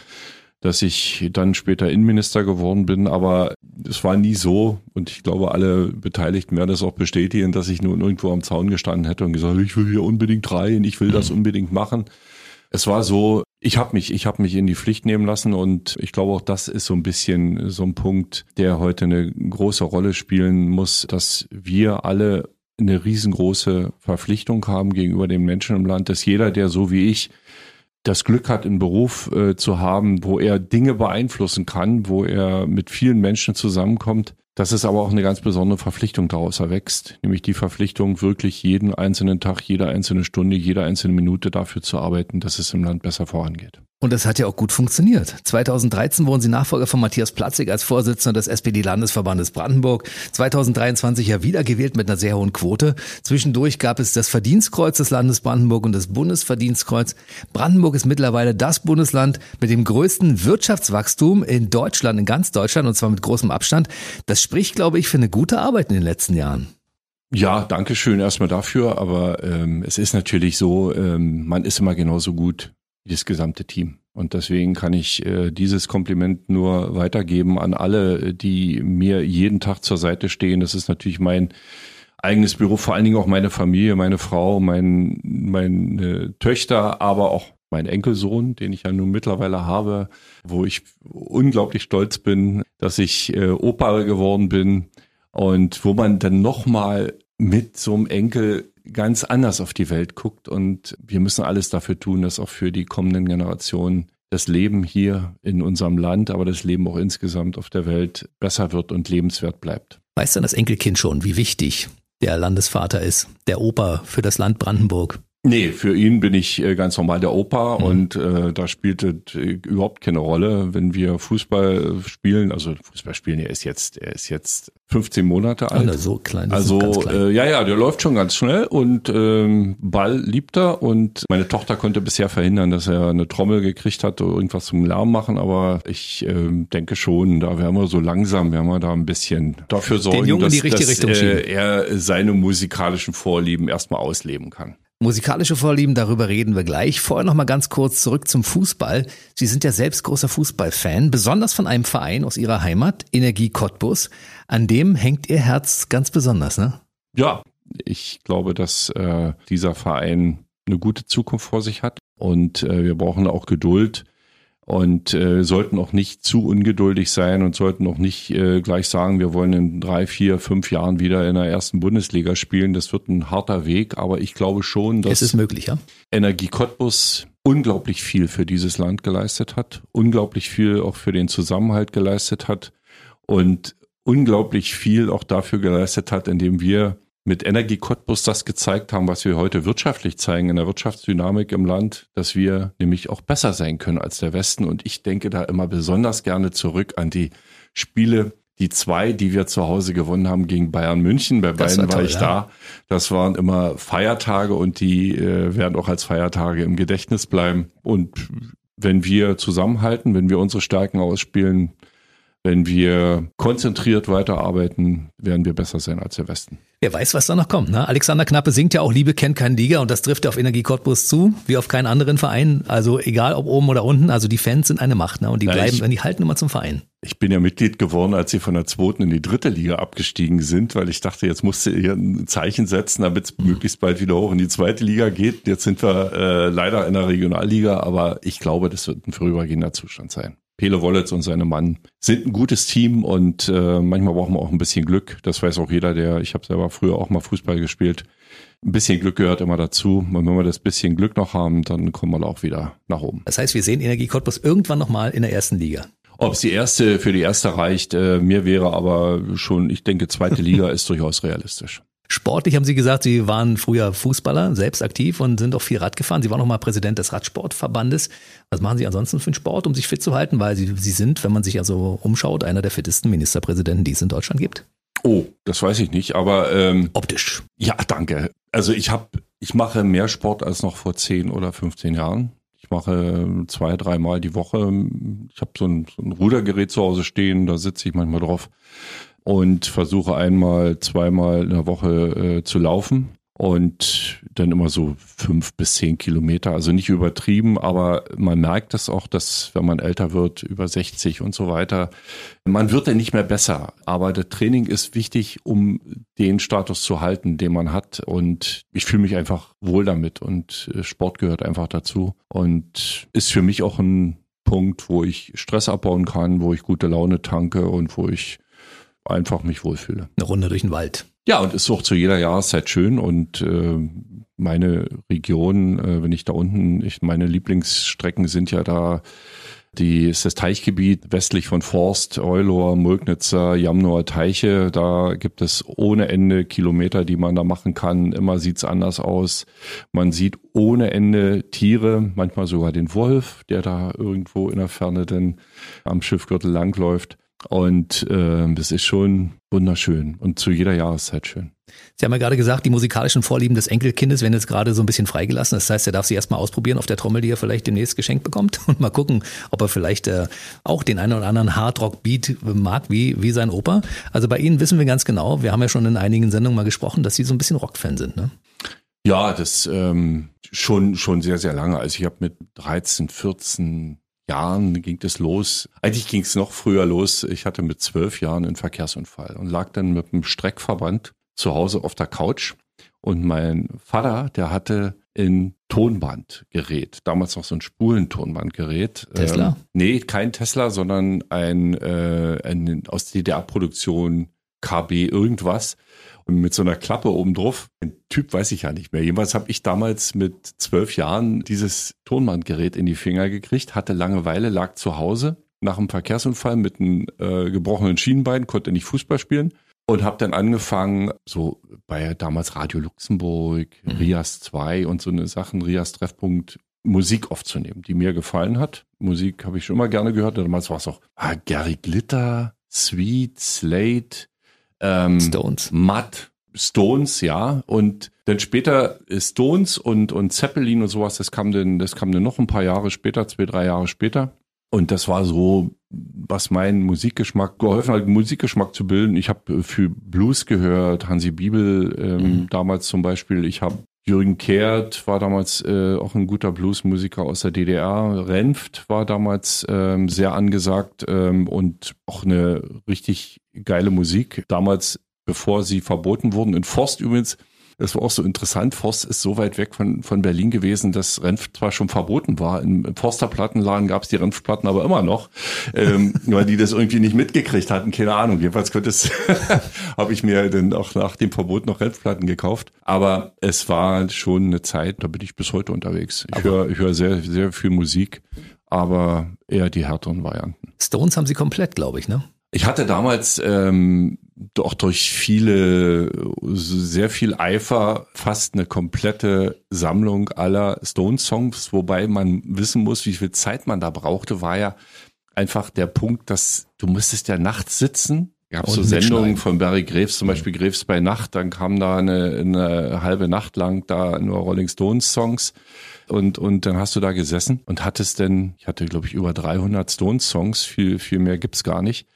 dass ich dann später Innenminister geworden bin, aber es war nie so und ich glaube, alle Beteiligten werden das auch bestätigen, dass ich nun irgendwo am Zaun gestanden hätte und gesagt, ich will hier unbedingt rein, ich will das mhm. unbedingt machen. Es war so, ich habe mich, ich habe mich in die Pflicht nehmen lassen und ich glaube auch das ist so ein bisschen so ein Punkt, der heute eine große Rolle spielen muss, dass wir alle eine riesengroße Verpflichtung haben gegenüber den Menschen im Land, dass jeder, der so wie ich das Glück hat, einen Beruf äh, zu haben, wo er Dinge beeinflussen kann, wo er mit vielen Menschen zusammenkommt, dass es aber auch eine ganz besondere Verpflichtung daraus erwächst, nämlich die Verpflichtung, wirklich jeden einzelnen Tag, jede einzelne Stunde, jede einzelne Minute dafür zu arbeiten, dass es im Land besser vorangeht. Und das hat ja auch gut funktioniert. 2013 wurden Sie Nachfolger von Matthias Platzig als Vorsitzender des SPD-Landesverbandes Brandenburg. 2023 ja wiedergewählt mit einer sehr hohen Quote. Zwischendurch gab es das Verdienstkreuz des Landes Brandenburg und das Bundesverdienstkreuz. Brandenburg ist mittlerweile das Bundesland mit dem größten Wirtschaftswachstum in Deutschland, in ganz Deutschland und zwar mit großem Abstand. Das spricht, glaube ich, für eine gute Arbeit in den letzten Jahren. Ja, danke schön erstmal dafür. Aber ähm, es ist natürlich so, ähm, man ist immer genauso gut das gesamte Team. Und deswegen kann ich äh, dieses Kompliment nur weitergeben an alle, die mir jeden Tag zur Seite stehen. Das ist natürlich mein eigenes Büro, vor allen Dingen auch meine Familie, meine Frau, mein, meine Töchter, aber auch mein Enkelsohn, den ich ja nun mittlerweile habe, wo ich unglaublich stolz bin, dass ich äh, Opa geworden bin und wo man dann nochmal mit so einem Enkel ganz anders auf die Welt guckt. Und wir müssen alles dafür tun, dass auch für die kommenden Generationen das Leben hier in unserem Land, aber das Leben auch insgesamt auf der Welt besser wird und lebenswert bleibt. Weiß dann das Enkelkind schon, wie wichtig der Landesvater ist, der Opa für das Land Brandenburg? Nee, für ihn bin ich äh, ganz normal der Opa mhm. und äh, da spielt es äh, überhaupt keine Rolle, wenn wir Fußball spielen. Also Fußball spielen, er ist jetzt, er ist jetzt 15 Monate alt. Also so klein. Also klein. Äh, ja, ja, der läuft schon ganz schnell und ähm, Ball liebt er und meine Tochter konnte bisher verhindern, dass er eine Trommel gekriegt hat oder irgendwas zum Lärm machen, aber ich äh, denke schon, da werden wir so langsam, werden wir da ein bisschen dafür sorgen, dass, dass äh, er seine musikalischen Vorlieben erstmal ausleben kann. Musikalische Vorlieben, darüber reden wir gleich. Vorher noch mal ganz kurz zurück zum Fußball. Sie sind ja selbst großer Fußballfan, besonders von einem Verein aus Ihrer Heimat, Energie Cottbus. An dem hängt Ihr Herz ganz besonders, ne? Ja, ich glaube, dass äh, dieser Verein eine gute Zukunft vor sich hat und äh, wir brauchen auch Geduld und äh, sollten auch nicht zu ungeduldig sein und sollten auch nicht äh, gleich sagen, wir wollen in drei, vier, fünf Jahren wieder in der ersten Bundesliga spielen. Das wird ein harter Weg, aber ich glaube schon, dass es ist möglich, ja? Energie Cottbus unglaublich viel für dieses Land geleistet hat, unglaublich viel auch für den Zusammenhalt geleistet hat und unglaublich viel auch dafür geleistet hat, indem wir mit Energie Cottbus das gezeigt haben, was wir heute wirtschaftlich zeigen in der Wirtschaftsdynamik im Land, dass wir nämlich auch besser sein können als der Westen. Und ich denke da immer besonders gerne zurück an die Spiele, die zwei, die wir zu Hause gewonnen haben gegen Bayern München. Bei beiden war, toll, war ich ja. da. Das waren immer Feiertage und die äh, werden auch als Feiertage im Gedächtnis bleiben. Und wenn wir zusammenhalten, wenn wir unsere Stärken ausspielen, wenn wir konzentriert weiterarbeiten, werden wir besser sein als der Westen. Wer weiß, was da noch kommt. Ne? Alexander Knappe singt ja auch Liebe kennt keinen Liga und das trifft auf Energie Cottbus zu, wie auf keinen anderen Verein. Also egal ob oben oder unten, also die Fans sind eine Macht ne? und die ja, bleiben, ich, die halten immer zum Verein. Ich bin ja Mitglied geworden, als sie von der zweiten in die dritte Liga abgestiegen sind, weil ich dachte, jetzt musste ihr ein Zeichen setzen, damit es mhm. möglichst bald wieder hoch in die zweite Liga geht. Jetzt sind wir äh, leider in der Regionalliga, aber ich glaube, das wird ein vorübergehender Zustand sein. Pele Wollitz und seine Mann sind ein gutes Team und äh, manchmal brauchen wir auch ein bisschen Glück. Das weiß auch jeder, der, ich habe selber früher auch mal Fußball gespielt. Ein bisschen Glück gehört immer dazu. Und wenn wir das bisschen Glück noch haben, dann kommen wir auch wieder nach oben. Das heißt, wir sehen Energie Cottbus irgendwann nochmal in der ersten Liga. Ob es die erste für die erste reicht, äh, mir wäre aber schon, ich denke, zweite Liga [laughs] ist durchaus realistisch. Sportlich haben Sie gesagt, Sie waren früher Fußballer, selbst aktiv und sind auch viel Rad gefahren. Sie waren auch mal Präsident des Radsportverbandes. Was machen Sie ansonsten für einen Sport, um sich fit zu halten? Weil Sie, Sie sind, wenn man sich also umschaut, einer der fittesten Ministerpräsidenten, die es in Deutschland gibt. Oh, das weiß ich nicht, aber ähm, optisch. Ja, danke. Also ich habe, ich mache mehr Sport als noch vor 10 oder 15 Jahren. Ich mache zwei, dreimal die Woche. Ich habe so ein, so ein Rudergerät zu Hause stehen, da sitze ich manchmal drauf und versuche einmal, zweimal in der Woche äh, zu laufen und dann immer so fünf bis zehn Kilometer. Also nicht übertrieben, aber man merkt das auch, dass wenn man älter wird, über 60 und so weiter, man wird dann nicht mehr besser. Aber das Training ist wichtig, um den Status zu halten, den man hat. Und ich fühle mich einfach wohl damit und äh, Sport gehört einfach dazu und ist für mich auch ein Punkt, wo ich Stress abbauen kann, wo ich gute Laune tanke und wo ich einfach mich wohlfühle. Eine Runde durch den Wald. Ja, und ist auch zu jeder Jahreszeit schön und äh, meine Region, äh, wenn ich da unten, ich, meine Lieblingsstrecken sind ja da die ist das Teichgebiet westlich von Forst, Eulor, Mulgnitzer, Jamnoer Teiche. Da gibt es ohne Ende Kilometer, die man da machen kann. Immer sieht's anders aus. Man sieht ohne Ende Tiere, manchmal sogar den Wolf, der da irgendwo in der Ferne denn am Schiffgürtel langläuft. Und äh, das ist schon wunderschön und zu jeder Jahreszeit schön. Sie haben ja gerade gesagt, die musikalischen Vorlieben des Enkelkindes werden jetzt gerade so ein bisschen freigelassen. Das heißt, er darf sie erstmal ausprobieren auf der Trommel, die er vielleicht demnächst geschenkt bekommt [laughs] und mal gucken, ob er vielleicht äh, auch den einen oder anderen Hardrock-Beat mag, wie, wie sein Opa. Also bei Ihnen wissen wir ganz genau, wir haben ja schon in einigen Sendungen mal gesprochen, dass Sie so ein bisschen Rockfan sind, ne? Ja, das ähm, schon, schon sehr, sehr lange. Also ich habe mit 13, 14 Jahren ging es los. Eigentlich ging es noch früher los. Ich hatte mit zwölf Jahren einen Verkehrsunfall und lag dann mit einem Streckverband zu Hause auf der Couch. Und mein Vater, der hatte ein Tonbandgerät, damals noch so ein Spulentonbandgerät. Tesla? Ähm, nee, kein Tesla, sondern ein, äh, ein aus DDR-Produktion KB irgendwas mit so einer Klappe oben drauf. Den Typ weiß ich ja nicht mehr. Jedenfalls habe ich damals mit zwölf Jahren dieses Tonbandgerät in die Finger gekriegt, hatte Langeweile, lag zu Hause nach einem Verkehrsunfall mit einem äh, gebrochenen Schienenbein, konnte nicht Fußball spielen und habe dann angefangen, so bei damals Radio Luxemburg, mhm. Rias 2 und so eine Sachen, Rias Treffpunkt, Musik aufzunehmen, die mir gefallen hat. Musik habe ich schon immer gerne gehört. Damals war es auch ah, Gary Glitter, Sweet, Slate, ähm, Stones. Matt, Stones, ja. Und dann später Stones und, und Zeppelin und sowas, das kam dann, das kam dann noch ein paar Jahre später, zwei, drei Jahre später. Und das war so, was meinen Musikgeschmack geholfen hat, Musikgeschmack zu bilden. Ich habe für Blues gehört, Hansi Bibel ähm, mhm. damals zum Beispiel. Ich habe Jürgen Kehrt war damals äh, auch ein guter Bluesmusiker aus der DDR. Renft war damals ähm, sehr angesagt ähm, und auch eine richtig geile Musik. Damals, bevor sie verboten wurden, in Forst übrigens das war auch so interessant. Forst ist so weit weg von, von Berlin gewesen, dass Renf zwar schon verboten war. Im Forsterplattenladen gab es die Renfplatten aber immer noch, ähm, [laughs] weil die das irgendwie nicht mitgekriegt hatten. Keine Ahnung. Jedenfalls könnte es, [laughs] habe ich mir dann auch nach dem Verbot noch Renfplatten gekauft. Aber es war schon eine Zeit, da bin ich bis heute unterwegs. Ich höre ich hör sehr, sehr viel Musik, aber eher die härteren Varianten. Stones haben sie komplett, glaube ich, ne? Ich hatte damals ähm, doch durch viele, sehr viel Eifer fast eine komplette Sammlung aller Stone-Songs, wobei man wissen muss, wie viel Zeit man da brauchte, war ja einfach der Punkt, dass du musstest ja nachts sitzen. Gab so Sendungen von Barry Graves, zum Beispiel Graves bei Nacht, dann kam da eine, eine halbe Nacht lang da nur Rolling Stones Songs. Und und dann hast du da gesessen und hattest denn, ich hatte glaube ich über 300 Stones Songs, viel viel mehr gibt's gar nicht,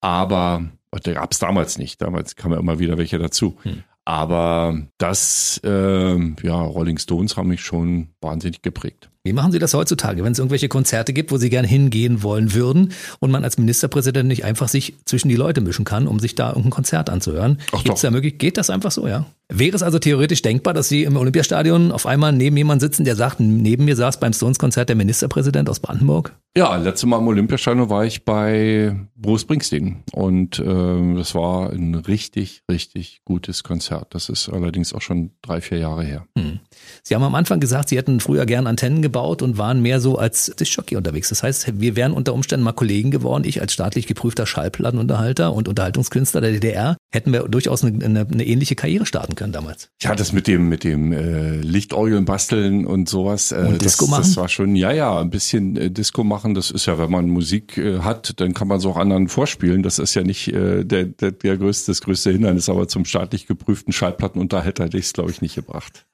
aber der gab es damals nicht. Damals kamen ja immer wieder welche dazu. Hm. Aber das, äh, ja, Rolling Stones haben mich schon wahnsinnig geprägt. Wie machen Sie das heutzutage, wenn es irgendwelche Konzerte gibt, wo Sie gerne hingehen wollen würden und man als Ministerpräsident nicht einfach sich zwischen die Leute mischen kann, um sich da irgendein Konzert anzuhören? Ach Gibt's doch. da möglich, geht das einfach so, ja? Wäre es also theoretisch denkbar, dass Sie im Olympiastadion auf einmal neben jemanden sitzen, der sagt, neben mir saß beim Stones-Konzert der Ministerpräsident aus Brandenburg? Ja, letztes Mal im Olympiastadion war ich bei Bruce Springsteen und äh, das war ein richtig, richtig gutes Konzert. Das ist allerdings auch schon drei, vier Jahre her. Hm. Sie haben am Anfang gesagt, Sie hätten früher gern Antennen gebaut und waren mehr so als Disc-Jockey unterwegs. Das heißt, wir wären unter Umständen mal Kollegen geworden. Ich als staatlich geprüfter Schallplattenunterhalter und Unterhaltungskünstler der DDR hätten wir durchaus eine, eine, eine ähnliche Karriere starten können damals. Ja, das mit dem mit dem äh, Lichtorgeln basteln und sowas. Äh, und Disco das, machen? Das war schon, ja, ja, ein bisschen äh, Disco machen. Das ist ja, wenn man Musik äh, hat, dann kann man es auch anderen vorspielen. Das ist ja nicht äh, der, der, der größte, das größte Hindernis, aber zum staatlich geprüften Schallplattenunterhalter hätte ich es, glaube ich, nicht gebracht.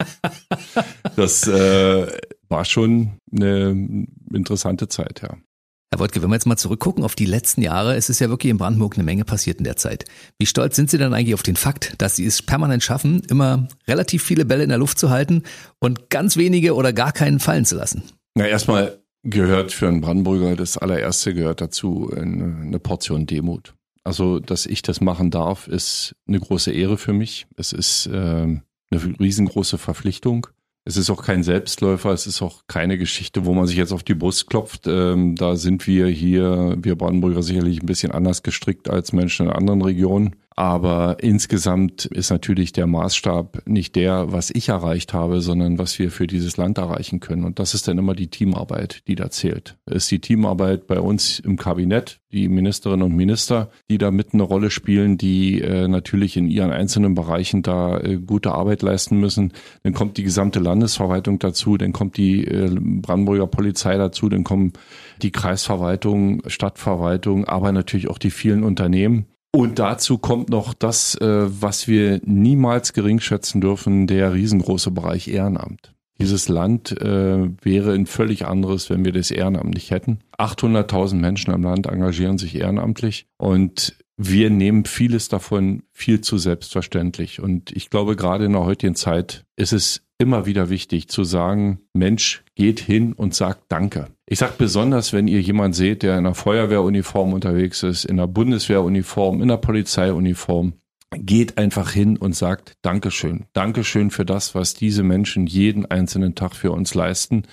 [laughs] das äh, war schon eine interessante Zeit, ja. Herr Wojtke, wenn wir jetzt mal zurückgucken auf die letzten Jahre, es ist ja wirklich in Brandenburg eine Menge passiert in der Zeit. Wie stolz sind Sie denn eigentlich auf den Fakt, dass Sie es permanent schaffen, immer relativ viele Bälle in der Luft zu halten und ganz wenige oder gar keinen fallen zu lassen? Na, erstmal gehört für einen Brandenburger das allererste gehört dazu eine Portion Demut. Also, dass ich das machen darf, ist eine große Ehre für mich. Es ist äh, eine riesengroße Verpflichtung. Es ist auch kein Selbstläufer, es ist auch keine Geschichte, wo man sich jetzt auf die Brust klopft. Ähm, da sind wir hier, wir Brandenburger sicherlich ein bisschen anders gestrickt als Menschen in anderen Regionen. Aber insgesamt ist natürlich der Maßstab nicht der, was ich erreicht habe, sondern was wir für dieses Land erreichen können. Und das ist dann immer die Teamarbeit, die da zählt. Es ist die Teamarbeit bei uns im Kabinett, die Ministerinnen und Minister, die da mit eine Rolle spielen, die äh, natürlich in ihren einzelnen Bereichen da äh, gute Arbeit leisten müssen. Dann kommt die gesamte Landesverwaltung dazu, dann kommt die äh, Brandenburger Polizei dazu, dann kommen die Kreisverwaltung, Stadtverwaltung, aber natürlich auch die vielen Unternehmen. Und dazu kommt noch das, äh, was wir niemals geringschätzen dürfen, der riesengroße Bereich Ehrenamt. Dieses Land äh, wäre ein völlig anderes, wenn wir das Ehrenamt nicht hätten. 800.000 Menschen am Land engagieren sich ehrenamtlich und wir nehmen vieles davon viel zu selbstverständlich. Und ich glaube, gerade in der heutigen Zeit ist es immer wieder wichtig zu sagen, Mensch, geht hin und sagt Danke. Ich sage besonders, wenn ihr jemand seht, der in einer Feuerwehruniform unterwegs ist, in einer Bundeswehruniform, in einer Polizeiuniform, geht einfach hin und sagt Dankeschön. Dankeschön für das, was diese Menschen jeden einzelnen Tag für uns leisten.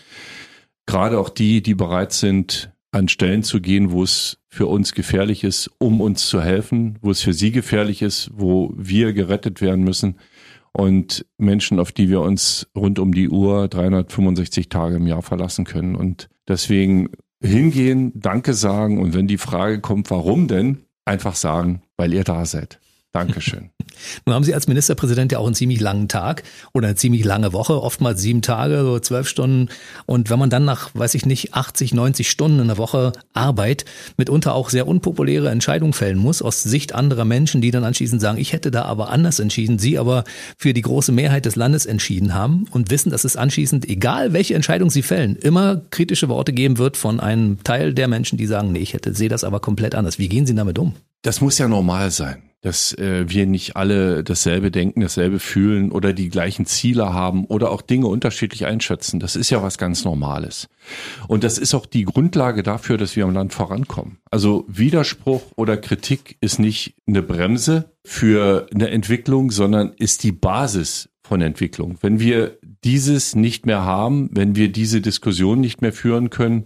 Gerade auch die, die bereit sind, an Stellen zu gehen, wo es für uns gefährlich ist, um uns zu helfen, wo es für sie gefährlich ist, wo wir gerettet werden müssen und Menschen, auf die wir uns rund um die Uhr 365 Tage im Jahr verlassen können. Und deswegen hingehen, Danke sagen und wenn die Frage kommt, warum denn, einfach sagen, weil ihr da seid. Dankeschön. [laughs] Nun haben Sie als Ministerpräsident ja auch einen ziemlich langen Tag oder eine ziemlich lange Woche, oftmals sieben Tage, so zwölf Stunden. Und wenn man dann nach, weiß ich nicht, 80, 90 Stunden in der Woche Arbeit mitunter auch sehr unpopuläre Entscheidungen fällen muss, aus Sicht anderer Menschen, die dann anschließend sagen, ich hätte da aber anders entschieden, Sie aber für die große Mehrheit des Landes entschieden haben und wissen, dass es anschließend, egal welche Entscheidung Sie fällen, immer kritische Worte geben wird von einem Teil der Menschen, die sagen, nee, ich hätte, sehe das aber komplett anders. Wie gehen Sie damit um? Das muss ja normal sein. Dass äh, wir nicht alle dasselbe denken, dasselbe fühlen oder die gleichen Ziele haben oder auch Dinge unterschiedlich einschätzen. Das ist ja was ganz Normales. Und das ist auch die Grundlage dafür, dass wir im Land vorankommen. Also Widerspruch oder Kritik ist nicht eine Bremse für eine Entwicklung, sondern ist die Basis von Entwicklung. Wenn wir dieses nicht mehr haben, wenn wir diese Diskussion nicht mehr führen können,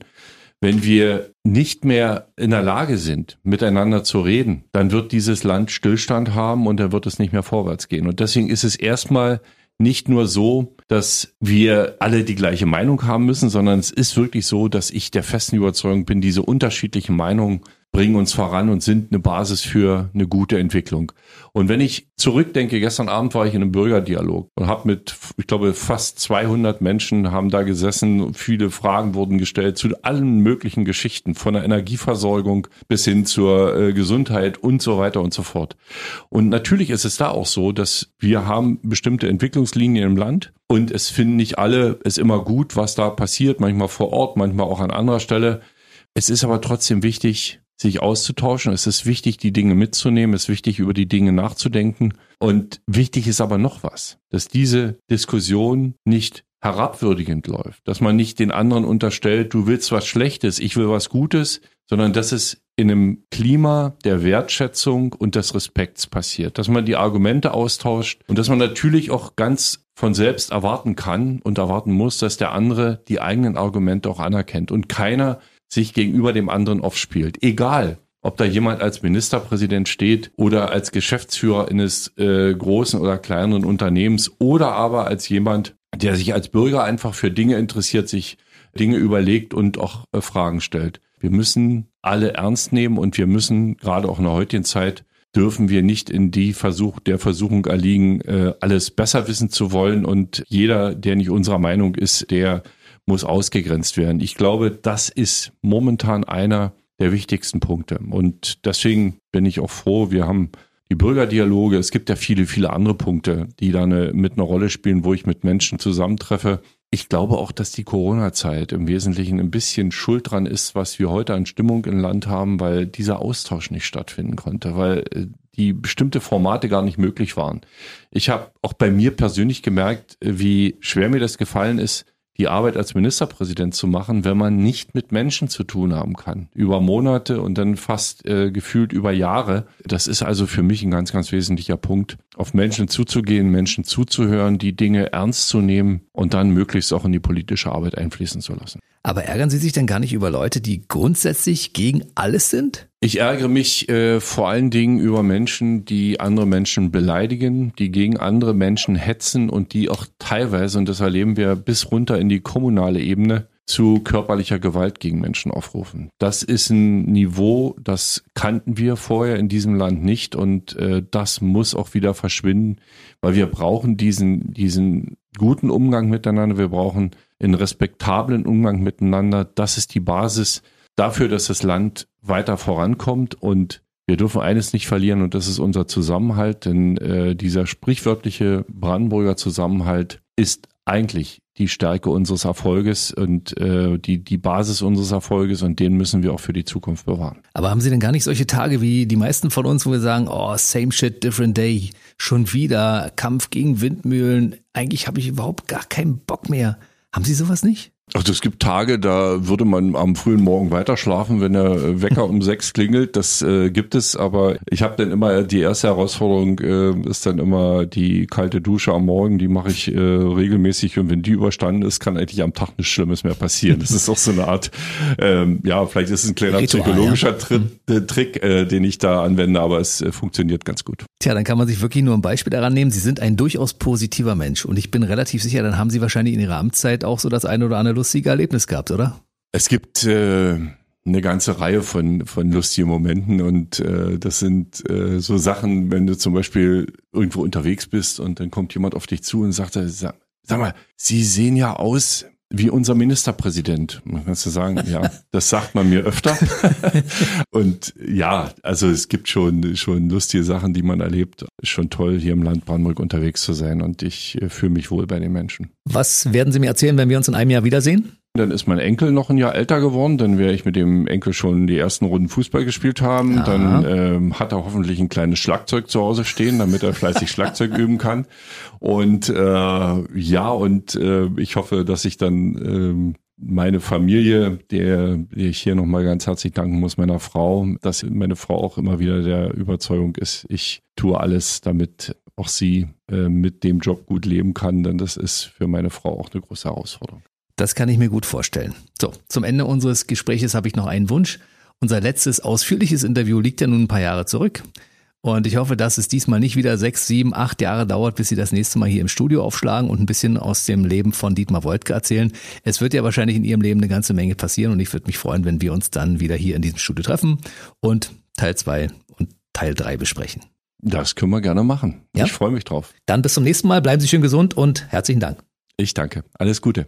wenn wir nicht mehr in der Lage sind, miteinander zu reden, dann wird dieses Land Stillstand haben und dann wird es nicht mehr vorwärts gehen. Und deswegen ist es erstmal nicht nur so, dass wir alle die gleiche Meinung haben müssen, sondern es ist wirklich so, dass ich der festen Überzeugung bin, diese unterschiedlichen Meinungen bringen uns voran und sind eine Basis für eine gute Entwicklung. Und wenn ich zurückdenke, gestern Abend war ich in einem Bürgerdialog und habe mit, ich glaube, fast 200 Menschen haben da gesessen. Viele Fragen wurden gestellt zu allen möglichen Geschichten, von der Energieversorgung bis hin zur äh, Gesundheit und so weiter und so fort. Und natürlich ist es da auch so, dass wir haben bestimmte Entwicklungslinien im Land und es finden nicht alle es immer gut, was da passiert, manchmal vor Ort, manchmal auch an anderer Stelle. Es ist aber trotzdem wichtig, sich auszutauschen. Es ist wichtig, die Dinge mitzunehmen. Es ist wichtig, über die Dinge nachzudenken. Und wichtig ist aber noch was, dass diese Diskussion nicht herabwürdigend läuft, dass man nicht den anderen unterstellt, du willst was Schlechtes, ich will was Gutes, sondern dass es in einem Klima der Wertschätzung und des Respekts passiert, dass man die Argumente austauscht und dass man natürlich auch ganz von selbst erwarten kann und erwarten muss, dass der andere die eigenen Argumente auch anerkennt und keiner sich gegenüber dem anderen aufspielt. Egal, ob da jemand als Ministerpräsident steht oder als Geschäftsführer eines äh, großen oder kleineren Unternehmens oder aber als jemand, der sich als Bürger einfach für Dinge interessiert, sich Dinge überlegt und auch äh, Fragen stellt. Wir müssen alle ernst nehmen und wir müssen gerade auch in der heutigen Zeit dürfen wir nicht in die Versuch der Versuchung erliegen, äh, alles besser wissen zu wollen und jeder, der nicht unserer Meinung ist, der muss ausgegrenzt werden. Ich glaube, das ist momentan einer der wichtigsten Punkte. Und deswegen bin ich auch froh, wir haben die Bürgerdialoge. Es gibt ja viele, viele andere Punkte, die da eine, mit einer Rolle spielen, wo ich mit Menschen zusammentreffe. Ich glaube auch, dass die Corona-Zeit im Wesentlichen ein bisschen schuld dran ist, was wir heute an Stimmung im Land haben, weil dieser Austausch nicht stattfinden konnte, weil äh, die bestimmte Formate gar nicht möglich waren. Ich habe auch bei mir persönlich gemerkt, wie schwer mir das gefallen ist, die Arbeit als Ministerpräsident zu machen, wenn man nicht mit Menschen zu tun haben kann. Über Monate und dann fast äh, gefühlt über Jahre. Das ist also für mich ein ganz, ganz wesentlicher Punkt, auf Menschen zuzugehen, Menschen zuzuhören, die Dinge ernst zu nehmen und dann möglichst auch in die politische Arbeit einfließen zu lassen. Aber ärgern Sie sich denn gar nicht über Leute, die grundsätzlich gegen alles sind? Ich ärgere mich äh, vor allen Dingen über Menschen, die andere Menschen beleidigen, die gegen andere Menschen hetzen und die auch teilweise, und das erleben wir bis runter in die kommunale Ebene, zu körperlicher Gewalt gegen Menschen aufrufen. Das ist ein Niveau, das kannten wir vorher in diesem Land nicht und äh, das muss auch wieder verschwinden, weil wir brauchen diesen, diesen guten Umgang miteinander, wir brauchen einen respektablen Umgang miteinander. Das ist die Basis dafür, dass das Land weiter vorankommt und wir dürfen eines nicht verlieren und das ist unser Zusammenhalt, denn äh, dieser sprichwörtliche Brandenburger Zusammenhalt ist eigentlich die Stärke unseres Erfolges und äh, die, die Basis unseres Erfolges und den müssen wir auch für die Zukunft bewahren. Aber haben Sie denn gar nicht solche Tage wie die meisten von uns, wo wir sagen, oh, same shit, different day, schon wieder Kampf gegen Windmühlen, eigentlich habe ich überhaupt gar keinen Bock mehr. Haben Sie sowas nicht? Also es gibt Tage, da würde man am frühen Morgen weiter schlafen, wenn der Wecker um sechs klingelt. Das äh, gibt es, aber ich habe dann immer die erste Herausforderung äh, ist dann immer die kalte Dusche am Morgen. Die mache ich äh, regelmäßig und wenn die überstanden ist, kann eigentlich am Tag nichts Schlimmes mehr passieren. Das ist auch so eine Art, ähm, ja, vielleicht ist es ein kleiner Ritual, psychologischer ja. Äh, Trick, äh, den ich da anwende, aber es äh, funktioniert ganz gut. Tja, dann kann man sich wirklich nur ein Beispiel daran nehmen. Sie sind ein durchaus positiver Mensch und ich bin relativ sicher, dann haben Sie wahrscheinlich in Ihrer Amtszeit auch so das eine oder andere lustige Erlebnis gehabt, oder? Es gibt äh, eine ganze Reihe von, von lustigen Momenten und äh, das sind äh, so Sachen, wenn du zum Beispiel irgendwo unterwegs bist und dann kommt jemand auf dich zu und sagt, sag, sag mal, Sie sehen ja aus wie unser Ministerpräsident. Man kannst du sagen, ja, das sagt man mir öfter. [laughs] und ja, also es gibt schon, schon lustige Sachen, die man erlebt. Schon toll, hier im Land Brandenburg unterwegs zu sein und ich äh, fühle mich wohl bei den Menschen. Was werden Sie mir erzählen, wenn wir uns in einem Jahr wiedersehen? Dann ist mein Enkel noch ein Jahr älter geworden, dann werde ich mit dem Enkel schon die ersten Runden Fußball gespielt haben. Aha. Dann ähm, hat er hoffentlich ein kleines Schlagzeug zu Hause stehen, damit er fleißig [laughs] Schlagzeug üben kann. Und äh, ja, und äh, ich hoffe, dass ich dann ähm, meine Familie, der, der ich hier nochmal ganz herzlich danken muss, meiner Frau, dass meine Frau auch immer wieder der Überzeugung ist, ich tue alles, damit auch sie äh, mit dem Job gut leben kann, denn das ist für meine Frau auch eine große Herausforderung. Das kann ich mir gut vorstellen. So, zum Ende unseres Gespräches habe ich noch einen Wunsch. Unser letztes ausführliches Interview liegt ja nun ein paar Jahre zurück. Und ich hoffe, dass es diesmal nicht wieder sechs, sieben, acht Jahre dauert, bis Sie das nächste Mal hier im Studio aufschlagen und ein bisschen aus dem Leben von Dietmar Woidke erzählen. Es wird ja wahrscheinlich in Ihrem Leben eine ganze Menge passieren und ich würde mich freuen, wenn wir uns dann wieder hier in diesem Studio treffen und Teil zwei und Teil drei besprechen. Das können wir gerne machen. Ja? Ich freue mich drauf. Dann bis zum nächsten Mal. Bleiben Sie schön gesund und herzlichen Dank. Ich danke. Alles Gute.